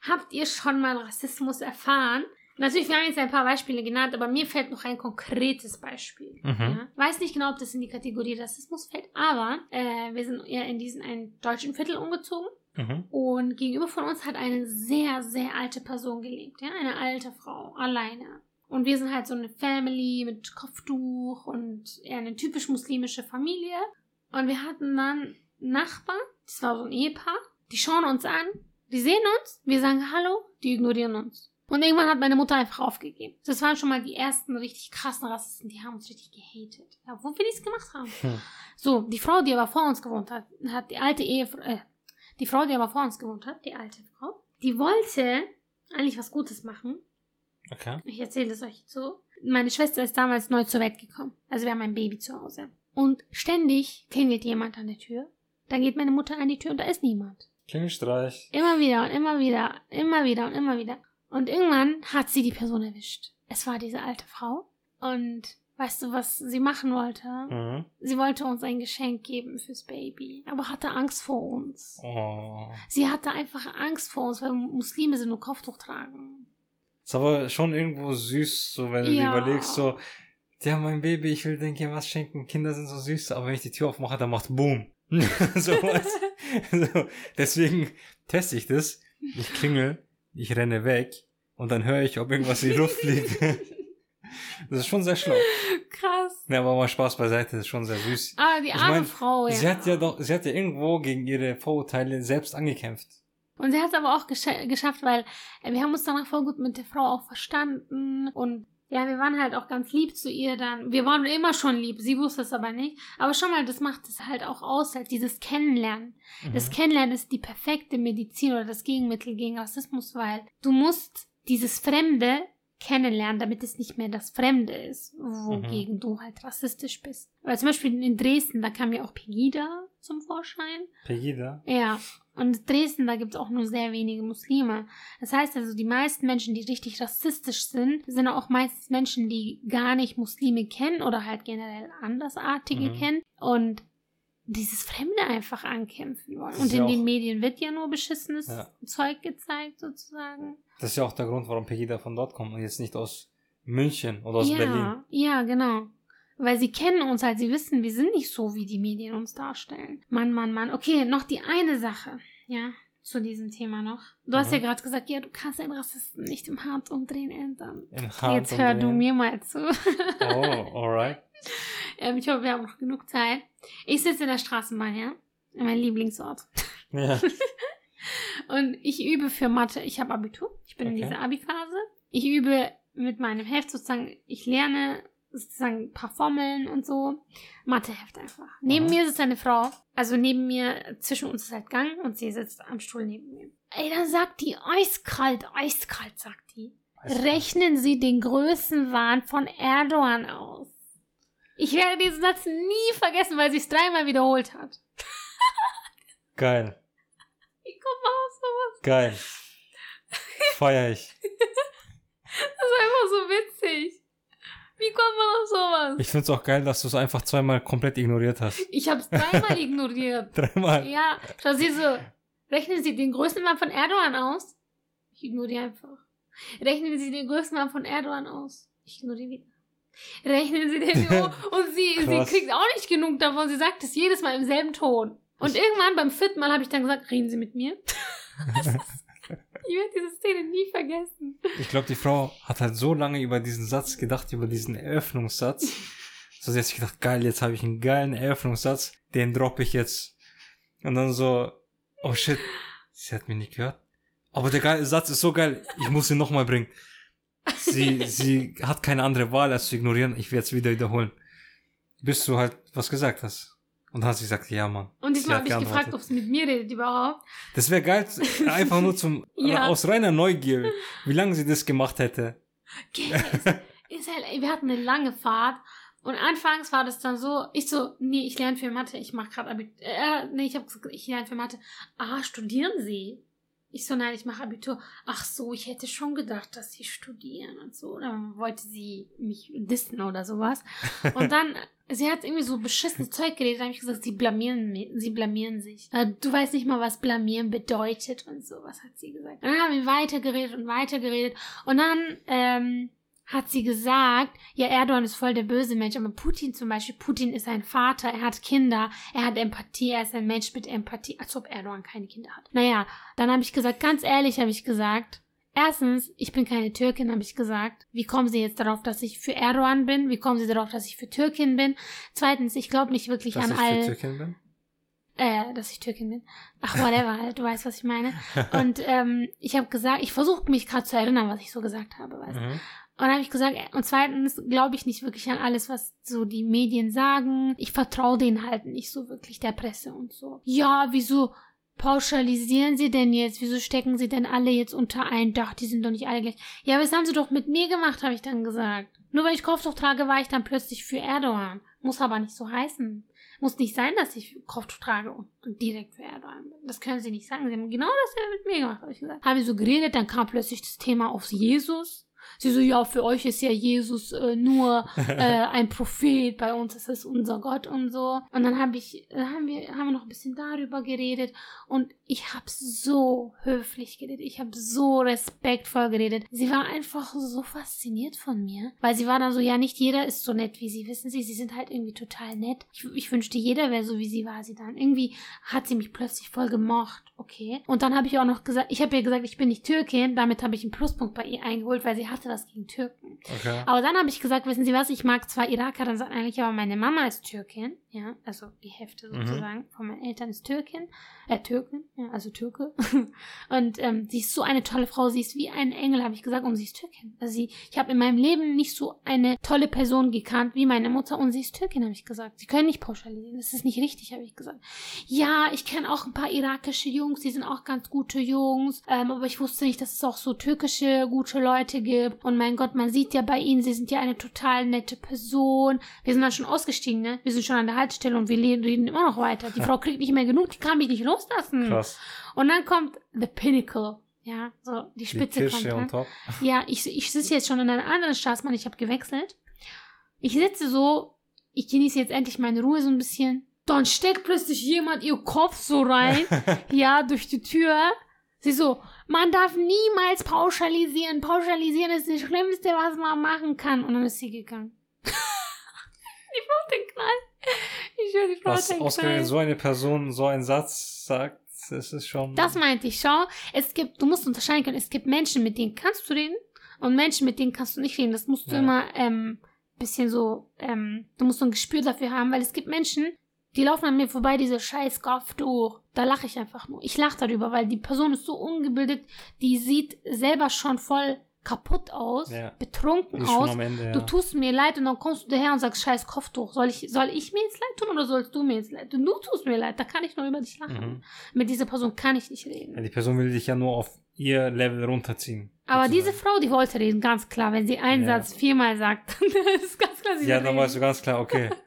Habt ihr schon mal Rassismus erfahren, Natürlich, wir haben jetzt ein paar Beispiele genannt, aber mir fällt noch ein konkretes Beispiel. Mhm. Ja? Weiß nicht genau, ob das in die Kategorie Rassismus fällt, aber äh, wir sind ja in diesen einen deutschen Viertel umgezogen Mhm. und gegenüber von uns hat eine sehr, sehr alte Person gelebt. Ja? Eine alte Frau, alleine. Und wir sind halt so eine Family mit Kopftuch und eher eine typisch muslimische Familie. Und wir hatten dann Nachbarn, das war so ein Ehepaar, die schauen uns an, die sehen uns, wir sagen Hallo, die ignorieren uns. Und irgendwann hat meine Mutter einfach aufgegeben. Das waren schon mal die ersten richtig krassen Rassisten, die haben uns richtig gehatet. Ja, wo wir nichts gemacht haben. Hm. So, die Frau, die aber vor uns gewohnt hat, hat die alte Ehefrau, äh, die Frau, die aber vor uns gewohnt hat, die alte Frau, die wollte eigentlich was Gutes machen. Okay. Ich erzähle es euch so. Meine Schwester ist damals neu zur Welt gekommen. Also wir haben ein Baby zu Hause. Und ständig klingelt jemand an der Tür. Dann geht meine Mutter an die Tür und da ist niemand. Klingelstreich. Immer wieder und immer wieder, immer wieder und immer wieder. Und irgendwann hat sie die Person erwischt. Es war diese alte Frau. Und weißt du, was sie machen wollte? Mhm. Sie wollte uns ein Geschenk geben fürs Baby, aber hatte Angst vor uns. Oh. Sie hatte einfach Angst vor uns, weil Muslime sind nur Kopftuch tragen. Ist aber schon irgendwo süß, so wenn du dir Ja. überlegst, so, ja, mein Baby, ich will Kind was schenken, Kinder sind so süß, aber wenn ich die Tür aufmache, dann macht Boom. so, was. so, deswegen teste ich das. Ich klingel, ich renne weg und dann höre ich, ob irgendwas in die Luft fliegt. das ist schon sehr schlau. Krass. Ne, aber mal Spaß beiseite, das ist schon sehr süß. Ah, die Ich arme mein, Frau, ja. Sie hat ja doch, sie hat ja irgendwo gegen ihre Vorurteile selbst angekämpft. Und sie hat es aber auch gesch geschafft, weil äh, wir haben uns danach voll gut mit der Frau auch verstanden und ja, wir waren halt auch ganz lieb zu ihr dann. Wir waren immer schon lieb, sie wusste es aber nicht. Aber schon mal, das macht es halt auch aus, halt dieses Kennenlernen. Das Mhm. Kennenlernen ist die perfekte Medizin oder das Gegenmittel gegen Rassismus, weil du musst dieses Fremde kennenlernen, damit es nicht mehr das Fremde ist, wogegen du halt rassistisch bist. Weil zum Beispiel in Dresden, da kam ja auch Pegida zum Vorschein. Pegida. Ja, und Dresden, da gibt es auch nur sehr wenige Muslime. Das heißt also, die meisten Menschen, die richtig rassistisch sind, sind auch meistens Menschen, die gar nicht Muslime kennen oder halt generell Andersartige Mhm. kennen und dieses Fremde einfach ankämpfen wollen. Und in ja den Medien wird ja nur beschissenes Ja. Zeug gezeigt, sozusagen. Das ist ja auch der Grund, warum Pegida von dort kommt und jetzt nicht aus München oder aus ja, Berlin. ja, genau. Weil sie kennen uns halt, sie wissen, wir sind nicht so, wie die Medien uns darstellen. Mann, Mann, Mann. Okay, noch die eine Sache, ja, zu diesem Thema noch. Du hast Mhm. ja gerade gesagt, ja, du kannst einen Rassisten nicht im Hart umdrehen ändern. In Hand Jetzt hör du umdrehen. mir mal zu. Oh, alright. ähm, ich hoffe, wir haben noch genug Zeit. Ich sitze in der Straßenbahn, ja, mein Lieblingsort. Ja. Und ich übe für Mathe. Ich habe Abitur. Ich bin in Okay. dieser Abi-Phase. Ich übe mit meinem Heft sozusagen, ich lerne sozusagen ein paar Formeln und so. Matheheft einfach. Neben Aha. mir sitzt eine Frau. Also neben mir, zwischen uns ist halt Gang und sie sitzt am Stuhl neben mir. Ey, dann sagt die, eiskalt, eiskalt, sagt die. Rechnen Sie den Größenwahn von Erdogan aus. Ich werde diesen Satz nie vergessen, weil sie es dreimal wiederholt hat. Geil. Kommt man auf sowas? Geil. Feier ich. Das ist einfach so witzig. Wie kommt man auf sowas? Ich find's auch geil, dass du es einfach zweimal komplett ignoriert hast. Ich habe es dreimal ignoriert. Dreimal. Ja, schau sie so. Rechnen Sie den Größenwahn von Erdogan aus? Ich ignoriere einfach. Rechnen Sie den Größenwahn von Erdogan aus? Ich ignoriere wieder. Rechnen Sie den und sie, sie kriegt auch nicht genug davon. Sie sagt es jedes Mal im selben Ton. Und irgendwann beim vierten Mal habe ich dann gesagt, reden Sie mit mir. ich werde diese Szene nie vergessen. Ich glaube, die Frau hat halt so lange über diesen Satz gedacht, über diesen Eröffnungssatz. So, sie hat sich gedacht, geil, jetzt habe ich einen geilen Eröffnungssatz, den droppe ich jetzt. Und dann so, oh shit, sie hat mich nicht gehört. Aber der geile Satz ist so geil, ich muss ihn nochmal bringen. Sie, sie hat keine andere Wahl, als zu ignorieren. Ich werde es wieder wiederholen. Bis du halt was gesagt hast. Und dann hat sie gesagt, ja, Mann. Und diesmal habe ich gefragt, ob sie mit mir redet überhaupt. Das wäre geil, einfach nur zum, Ja. aus reiner Neugier, wie lange sie das gemacht hätte. Okay, es ist halt, wir hatten eine lange Fahrt und anfangs war das dann so, ich so, nee, ich lerne für Mathe, ich mache gerade äh, nee, ich habe gesagt, ich lerne für Mathe. Ah, studieren Sie? Ich so, nein, ich mache Abitur. Ach so, ich hätte schon gedacht, dass sie studieren und so. Dann wollte sie mich dissen oder sowas. Und dann, sie hat irgendwie so beschissenes Zeug geredet. Da habe ich gesagt, sie blamieren, sie blamieren sich. Äh, Du weißt nicht mal, was blamieren bedeutet und so. Was hat sie gesagt? Und dann haben wir weitergeredet und weitergeredet. Und dann, ähm, hat sie gesagt, ja, Erdogan ist voll der böse Mensch, aber Putin zum Beispiel, Putin ist ein Vater, er hat Kinder, er hat Empathie, er ist ein Mensch mit Empathie, als ob Erdogan keine Kinder hat. Naja, dann habe ich gesagt, ganz ehrlich habe ich gesagt, erstens, ich bin keine Türkin, habe ich gesagt. Wie kommen Sie jetzt darauf, dass ich für Erdogan bin? Wie kommen Sie darauf, dass ich für Türkin bin? Zweitens, ich glaube nicht wirklich Dass an ich all... für Türkin bin? Äh, dass ich Türkin bin. Ach, whatever, halt, du weißt, was ich meine. Und ähm, ich habe gesagt, ich versuche mich gerade zu erinnern, was ich so gesagt habe, weißt du. Mhm. Und dann habe ich gesagt, äh, und zweitens glaube ich nicht wirklich an alles, was so die Medien sagen. Ich vertraue denen halt nicht so wirklich der Presse und so. Ja, wieso pauschalisieren sie denn jetzt? Wieso stecken sie denn alle jetzt unter ein Dach? Die sind doch nicht alle gleich. Ja, aber das haben sie doch mit mir gemacht, habe ich dann gesagt. Nur weil ich Kopftuch trage, war ich dann plötzlich für Erdogan. Muss aber nicht so heißen. Muss nicht sein, dass ich Kopftuch trage und direkt für Erdogan bin. Das können sie nicht sagen. Sie haben genau dasselbe mit mir gemacht, habe ich gesagt. Haben wir so geredet, dann kam plötzlich das Thema auf Jesus. Sie so, ja, für euch ist ja Jesus äh, nur äh, ein Prophet, bei uns ist es unser Gott und so. Und dann habe ich, haben wir, haben wir noch ein bisschen darüber geredet und ich habe so höflich geredet, ich habe so respektvoll geredet. Sie war einfach so fasziniert von mir, weil sie war dann so, ja, nicht jeder ist so nett wie sie, wissen Sie, sie sind halt irgendwie total nett. Ich, ich wünschte, jeder wäre so wie sie war, sie dann. Irgendwie hat sie mich plötzlich voll gemocht, okay. Und dann habe ich auch noch gesagt, ich habe ihr gesagt, ich bin nicht Türkin, damit habe ich einen Pluspunkt bei ihr eingeholt, weil sie hatte was gegen Türken. Okay. Aber dann habe ich gesagt, wissen Sie was, ich mag zwar Iraker sein eigentlich, aber meine Mama ist Türkin, ja, also die Hälfte Mhm. sozusagen von meinen Eltern ist Türkin, äh, Türkin, ja, also Türke. und ähm, sie ist so eine tolle Frau, sie ist wie ein Engel, habe ich gesagt, und sie ist Türkin. Also sie, ich habe in meinem Leben nicht so eine tolle Person gekannt wie meine Mutter und sie ist Türkin, habe ich gesagt. Sie können nicht pauschalisieren, das ist nicht richtig, habe ich gesagt. Ja, ich kenne auch ein paar irakische Jungs, die sind auch ganz gute Jungs, ähm, aber ich wusste nicht, dass es auch so türkische gute Leute gibt. Und mein Gott, man sieht ja bei ihnen, sie sind ja eine total nette Person. Wir sind dann schon ausgestiegen, ne? Wir sind schon an der Haltestelle und wir reden immer noch weiter. Die Frau kriegt nicht mehr genug, die kann mich nicht loslassen. Krass. Und dann kommt the pinnacle. Ja, so die Die Spitze Kirsche kommt. top. Ja, ich, ich sitze jetzt schon in einer anderen Straßenbahn, ich habe gewechselt. Ich sitze so, ich genieße jetzt endlich meine Ruhe so ein bisschen. Dann steckt plötzlich jemand ihr Kopf so rein, ja, durch die Tür. Sie so, man darf niemals pauschalisieren. Pauschalisieren ist das Schlimmste, was man machen kann. Und dann ist sie gegangen. die Frau hat den Knall. Ich höre, die Frau Was hat den Knall. ausgerechnet so eine Person so einen Satz sagt, das ist schon. Das meinte ich. Schau, es gibt, du musst unterscheiden können, es gibt Menschen, mit denen kannst du reden und Menschen, mit denen kannst du nicht reden. Das musst du Ja. immer ähm, bisschen so, ähm, du musst so ein Gespür dafür haben, weil es gibt Menschen, die laufen an mir vorbei, diese scheiß Kopftuch. Da lache ich einfach nur. Ich lache darüber, weil die Person ist so ungebildet, die sieht selber schon voll kaputt aus, Ja. betrunken aus. Ende. Ja. Du tust mir leid und dann kommst du daher und sagst, scheiß Kopftuch. Soll ich, soll ich mir jetzt leid tun oder sollst du mir jetzt leid tun? Du tust mir leid, da kann ich nur über dich lachen. Mhm. Mit dieser Person kann ich nicht reden. Ja, die Person will dich ja nur auf ihr Level runterziehen. Aber sozusagen. diese Frau, die wollte reden, ganz klar. Wenn sie einen. Satz viermal sagt, dann ist ganz klar, sie Ja, dann reden. weißt du ganz klar, okay.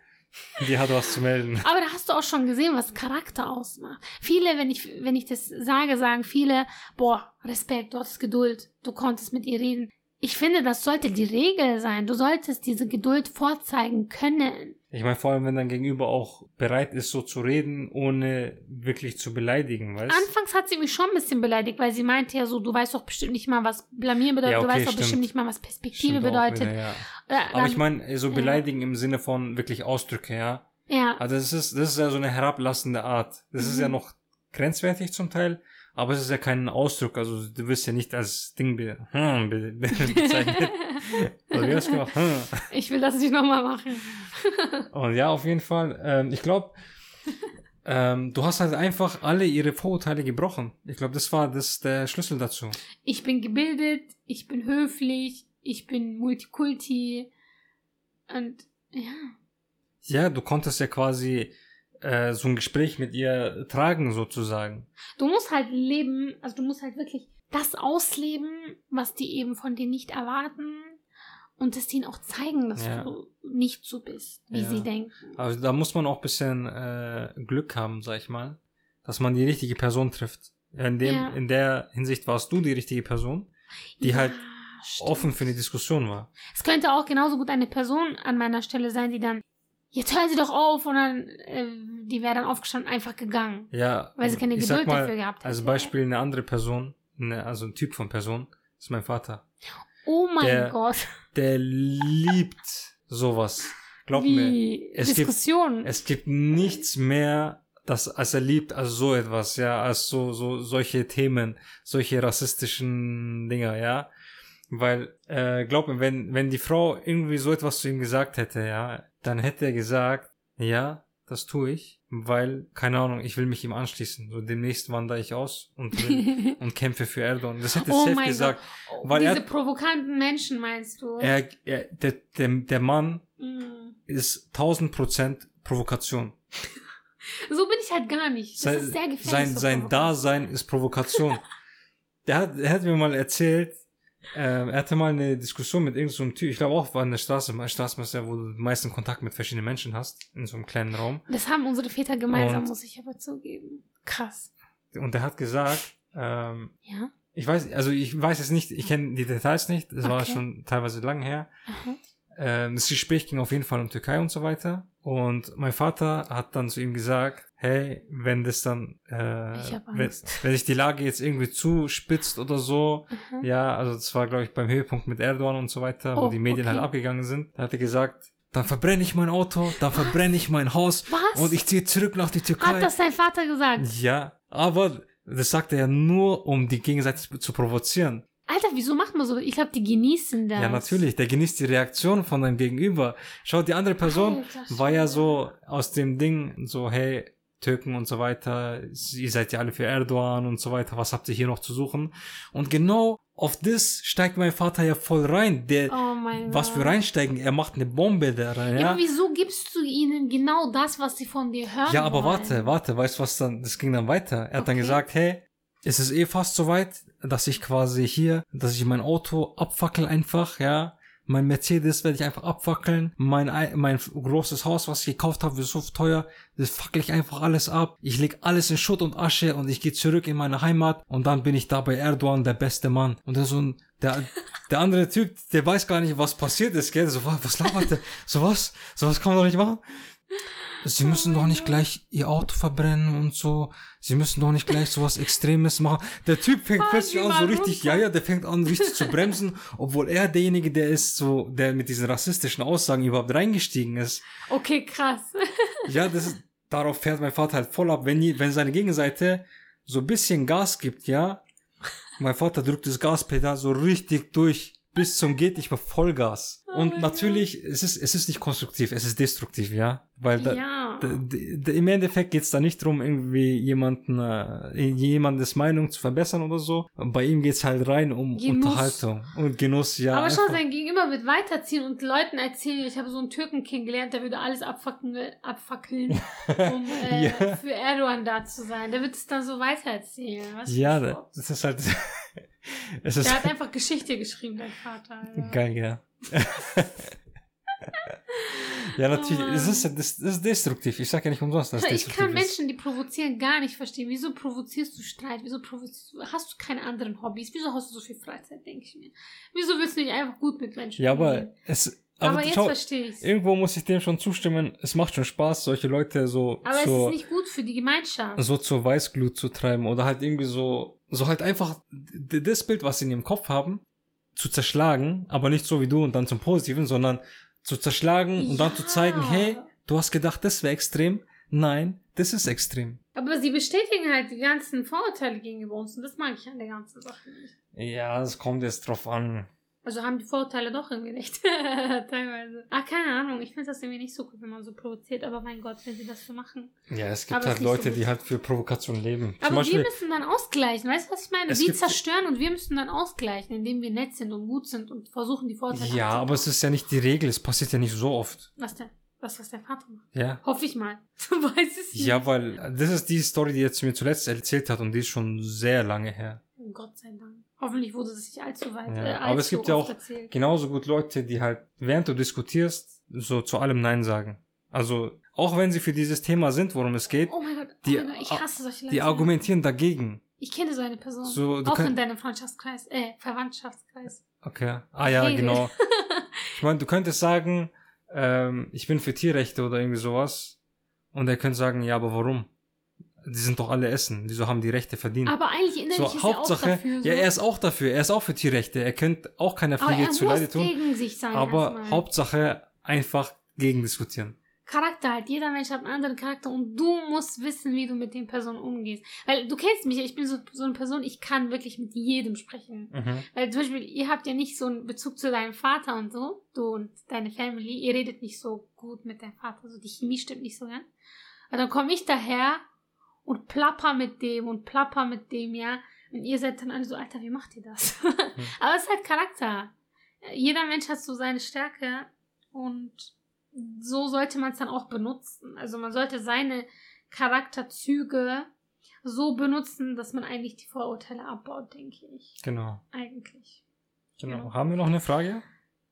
Die hat was zu melden. Aber da hast du auch schon gesehen, was Charakter ausmacht. Viele, wenn ich, wenn ich das sage, sagen viele, boah, Respekt, du hattest Geduld, du konntest mit ihr reden. Ich finde, das sollte die Regel sein. Du solltest diese Geduld vorzeigen können. Ich meine, vor allem, wenn dein Gegenüber auch bereit ist, so zu reden, ohne wirklich zu beleidigen, weißt Anfangs hat sie mich schon ein bisschen beleidigt, weil sie meinte ja so, du weißt doch bestimmt nicht mal, was blamieren bedeutet, Ja, du okay, weißt doch stimmt. bestimmt nicht mal, was Perspektive Stimmt bedeutet. wieder, ja. Äh, Aber dann- ich meine, so ja. beleidigen im Sinne von wirklich Ausdrücke, ja. ja, Also das ist, das ist ja so eine herablassende Art. Das ist Mhm. ja noch grenzwertig zum Teil, aber es ist ja kein Ausdruck. Also du wirst ja nicht als Ding be hm, be be bezeichnet. Oder wie hast du gemacht? Hm. ich will das nicht nochmal machen. Und ja, auf jeden Fall. Ähm, ich glaube, ähm, du hast halt einfach alle ihre Vorurteile gebrochen. Ich glaube, das war das der Schlüssel dazu. Ich bin gebildet, ich bin höflich, ich bin Multikulti und ja. Ja, du konntest ja quasi äh, so ein Gespräch mit ihr tragen, sozusagen. Du musst halt leben, also du musst halt wirklich das ausleben, was die eben von dir nicht erwarten und es ihnen auch zeigen, dass Ja. du nicht so bist, wie Ja. sie denken. Also da muss man auch ein bisschen äh, Glück haben, sag ich mal, dass man die richtige Person trifft. In, dem, Ja. in der Hinsicht warst du die richtige Person, die halt stimmt. offen für eine Diskussion war. Es könnte auch genauso gut eine Person an meiner Stelle sein, die dann, jetzt hören Sie doch auf und dann, äh, die wäre dann aufgestanden, einfach gegangen. Ja. Weil sie keine Geduld mal, dafür gehabt hätte. Als Beispiel eine andere Person, eine, also ein Typ von Person, ist mein Vater. Oh mein der- Gott. Der liebt sowas. Glaub mir. Wie? es gibt- Diskussionen. Es gibt nichts mehr, das, als er liebt, als so etwas, ja, als so, so, solche Themen, solche rassistischen Dinger, ja. Weil, äh, glaub mir, wenn, wenn die Frau irgendwie so etwas zu ihm gesagt hätte, ja, dann hätte er gesagt, ja, das tue ich, weil, keine Ahnung, ich will mich ihm anschließen. So demnächst wandere ich aus und will, und kämpfe für Erdogan. Das hätte er oh mein gesagt. Gott. Weil Diese er- provokanten Menschen meinst du? Er, er, der, der, der Mann Mm. ist 1000 Prozent Provokation. So bin ich halt gar nicht. Das sein, ist sehr gefährlich. sein, sein. Dasein ist Provokation. der, hat, er hat mir mal erzählt, ähm, er hatte mal eine Diskussion mit irgendeinem so Typ, ich glaube auch war in der Straße, Straßenmesser, wo du den meisten Kontakt mit verschiedenen Menschen hast, in so einem kleinen Raum. Das haben unsere Väter gemeinsam, Und- muss ich aber zugeben. Krass. Und er hat gesagt, ähm, Ja. ich weiß, also ich weiß es nicht, ich kenne die Details nicht, war Okay. schon teilweise lang her. Aha. Ähm, das Gespräch ging auf jeden Fall um Türkei und so weiter. Und mein Vater hat dann zu ihm gesagt, hey, wenn das dann, äh, wenn, wenn sich die Lage jetzt irgendwie zuspitzt oder so, Aha. ja, also das war, glaube ich, beim Höhepunkt mit Erdogan und so weiter, wo Oh, die Medien okay. halt abgegangen sind, da hat er gesagt, dann verbrenne ich mein Auto, dann verbrenne ich mein Haus Was? und ich ziehe zurück nach die Türkei. Hat das dein Vater gesagt? ja, aber das sagt er ja nur, um die Gegenseite zu provozieren. Alter, wieso macht man so? Ich glaube, die genießen das. Ja, natürlich. Der genießt die Reaktion von deinem Gegenüber. Schau, die andere Person Alter war ja so aus dem Ding so, hey, Türken und so weiter, ihr seid ja alle für Erdogan und so weiter, was habt ihr hier noch zu suchen? Und genau auf das steigt mein Vater ja voll rein. Der, Oh was für reinsteigen, er macht eine Bombe da rein, Ja, ja? wieso gibst du ihnen genau das, was sie von dir hören Ja, aber wollen? warte, warte, weißt du was dann, das ging dann weiter. Er hat dann Okay. gesagt, hey, es ist eh fast soweit, dass ich quasi hier, dass ich mein Auto abfackel einfach, ja. Mein Mercedes werde ich einfach abfackeln. Mein, Ei- mein großes Haus, was ich gekauft habe, ist so teuer. Das fackel ich einfach alles ab. Ich leg alles in Schutt und Asche und ich gehe zurück in meine Heimat und dann bin ich da bei Erdogan der beste Mann. Und der so ein, der, der andere Typ, der weiß gar nicht, was passiert ist, gell? So, was, was labert der? So was? So was kann man doch nicht machen. Sie müssen doch nicht gleich ihr Auto verbrennen und so. Sie müssen doch nicht gleich sowas Extremes machen. Der Typ fängt Fahren plötzlich an, so richtig, runter. ja, ja, der fängt an, richtig zu bremsen, obwohl er derjenige, der ist so, der mit diesen rassistischen Aussagen überhaupt reingestiegen ist. Okay, krass. Ja, das ist, darauf fährt mein Vater halt voll ab. Wenn, die, wenn seine Gegenseite so ein bisschen Gas gibt, ja, mein Vater drückt das Gaspedal so richtig durch bis zum geht nicht mehr Vollgas. Oh Und natürlich, es ist, es ist nicht konstruktiv, es ist destruktiv, ja, weil da, ja. D- d- Im Endeffekt geht's da nicht drum, irgendwie jemanden, äh, jemandes Meinung zu verbessern oder so. Bei ihm geht's halt rein um Genuss. Unterhaltung und Genuss, ja. aber einfach. sein Gegenüber wird weiterziehen und Leuten erzählen, ich habe so einen Türken kennengelernt, der würde alles abfackeln, abfackeln um äh, Ja. für Erdogan da zu sein. Der wird es dann so weitererzählen. Was ja, da- das ist halt, es ist Der hat einfach Geschichte geschrieben, dein Vater. Alter. geil, ja. ja, natürlich, Oh es ist, das, ist destruktiv. Ich sag ja nicht umsonst, dass es Ich kann. Menschen, die provozieren, gar nicht verstehen. Wieso provozierst du Streit? Wieso provozierst du, hast du keine anderen Hobbys? Wieso hast du so viel Freizeit, denke ich mir. Wieso willst du nicht einfach gut mit Menschen Ja, aber umgehen? es, Aber, aber, jetzt verstehe ich irgendwo muss ich dem schon zustimmen. Es macht schon Spaß, solche Leute so, Aber so, es ist nicht gut für die Gemeinschaft. so zur Weißglut zu treiben oder halt irgendwie so, so halt einfach das Bild, was sie in ihrem Kopf haben, zu zerschlagen, aber nicht so wie du und dann zum Positiven, sondern zu zerschlagen und dann zu zeigen, Ja. hey, du hast gedacht, das wäre extrem. Nein, das ist extrem. Aber sie bestätigen halt die ganzen Vorurteile gegenüber uns und das mag ich an der ganzen Sache nicht. Ja, es kommt jetzt drauf an. Also haben die Vorurteile doch irgendwie recht. Teilweise. Ach, keine Ahnung. Ich finde das irgendwie nicht so gut, wenn man so provoziert. Aber mein Gott, wenn sie das so machen. Ja, es gibt Aber halt so Leute, gut. die halt für Provokation leben. Aber Beispiel, wir müssen dann ausgleichen. Weißt du, was ich meine? Wir zerstören und wir müssen dann ausgleichen, indem wir nett sind und gut sind und versuchen, die Vorurteile ja, aber es ist ja nicht die Regel, es passiert ja nicht so oft. Was denn? Was, was der Vater macht? Ja. Hoffe ich mal. Du weißt es nicht. Ja, weil das ist die Story, die er zu mir zuletzt erzählt hat und die ist schon sehr lange her. Oh Gott sei Dank. Hoffentlich wurde es nicht allzu weit. Ja, äh, aber es allzu gibt ja auch Erzählt. genauso gut Leute, die halt, während du diskutierst, so zu allem Nein sagen. Also, auch wenn sie für dieses Thema sind, worum es geht, Oh mein Gott, die- Gott, ich hasse solche Leute. die argumentieren dagegen. Ich kenne so eine Person. So, auch in deinem Freundschaftskreis, äh, Verwandtschaftskreis. Okay. Ah ja, Hegel. genau. Ich meine, du könntest sagen, ähm, ich bin für Tierrechte oder irgendwie sowas. Und er könnte sagen, ja, aber warum? Die sind doch alle Essen. Wieso haben die Rechte verdient? Aber eigentlich innerlich so, ist Hauptsache, er auch dafür. So. ja, er ist auch dafür. Er ist auch für Tierrechte. Er könnte auch keiner Fliege er zu muss Leide tun. gegen sich sein. Aber. Hauptsache einfach gegen diskutieren. Charakter halt. Jeder Mensch hat einen anderen Charakter und du musst wissen, wie du mit den Personen umgehst. Weil du kennst mich, ich bin so, so eine Person, ich kann wirklich mit jedem sprechen. Mhm. Weil zum Beispiel, ihr habt ja nicht so einen Bezug zu deinem Vater und so, du und deine Family, ihr redet nicht so gut mit deinem Vater, so die Chemie stimmt nicht so, ja. Und dann komme ich daher und plapper mit dem und plapper mit dem, ja. Und ihr seid dann alle so, Alter, wie macht ihr das? Aber es ist halt Charakter. Jeder Mensch hat so seine Stärke und so sollte man es dann auch benutzen. Also man sollte seine Charakterzüge so benutzen, dass man eigentlich die Vorurteile abbaut, denke ich. Genau. Eigentlich. genau. Genau. Haben wir noch eine Frage?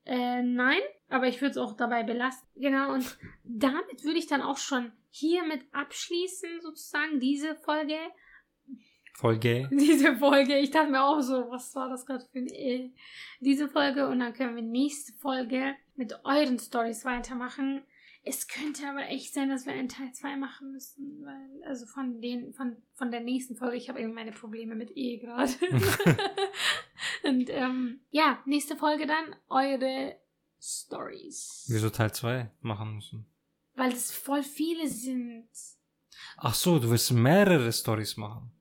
Äh, nein, aber ich würde es auch dabei belassen. Genau, und damit würde ich dann auch schon hiermit abschließen, sozusagen, diese Folge. Gay. Diese Folge, ich dachte mir auch so, was war das gerade für ein äh, Diese Folge und dann können wir nächste Folge mit euren Stories weitermachen. Es könnte aber echt sein, dass wir einen Teil 2 machen müssen, weil, also von den, von, von der nächsten Folge, ich habe irgendwie meine Probleme mit Ehe gerade. und ähm, ja, nächste Folge dann eure Stories. Wieso Teil 2 machen müssen? Weil es voll viele sind. Ach so, du willst mehrere Stories machen.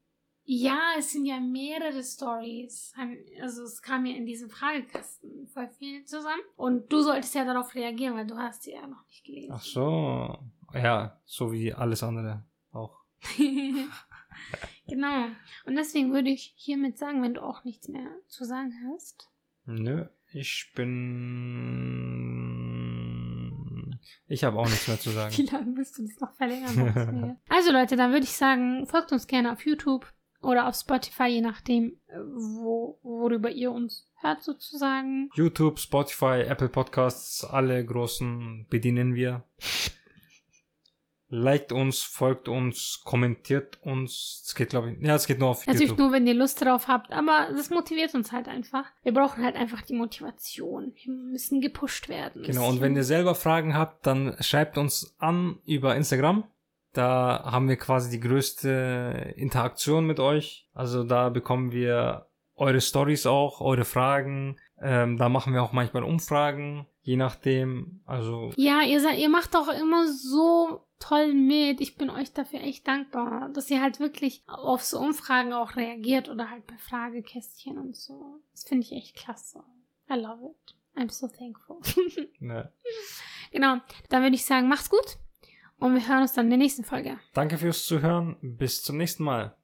Ja, es sind ja mehrere Stories. Also es kam ja in diesem Fragekasten voll viel zusammen. Und du solltest ja darauf reagieren, weil du hast sie ja noch nicht gelesen. Ach so. Ja, so wie alles andere auch. genau. Und deswegen würde ich hiermit sagen, wenn du auch nichts mehr zu sagen hast. Nö, ich bin. Ich habe auch nichts mehr zu Wie sagen. lange willst du das noch verlängern? also Leute, dann würde ich sagen, folgt uns gerne auf YouTube oder auf Spotify, je nachdem, äh, wo, worüber ihr uns hört sozusagen. YouTube, Spotify, Apple Podcasts, alle großen bedienen wir. Liked uns, folgt uns, kommentiert uns. Es geht, glaube ich. Ja, es geht nur auf Natürlich YouTube. nur, wenn ihr Lust drauf habt, aber das motiviert uns halt einfach. Wir brauchen halt einfach die Motivation. Wir müssen gepusht werden. Genau, und wenn ihr selber Fragen habt, dann schreibt uns an über Instagram. Da haben wir quasi die größte Interaktion mit euch. Also da bekommen wir eure Stories auch, eure Fragen. Ähm, da machen wir auch manchmal Umfragen, je nachdem. Also Ja, ihr, seid, ihr macht auch immer so toll mit. Ich bin euch dafür echt dankbar, dass ihr halt wirklich auf so Umfragen auch reagiert oder halt bei Fragekästchen und so. Das finde ich echt klasse. I love it. I'm so thankful. ne. genau, dann würde ich sagen, macht's gut und wir hören uns dann in der nächsten Folge. danke fürs Zuhören. Bis zum nächsten Mal.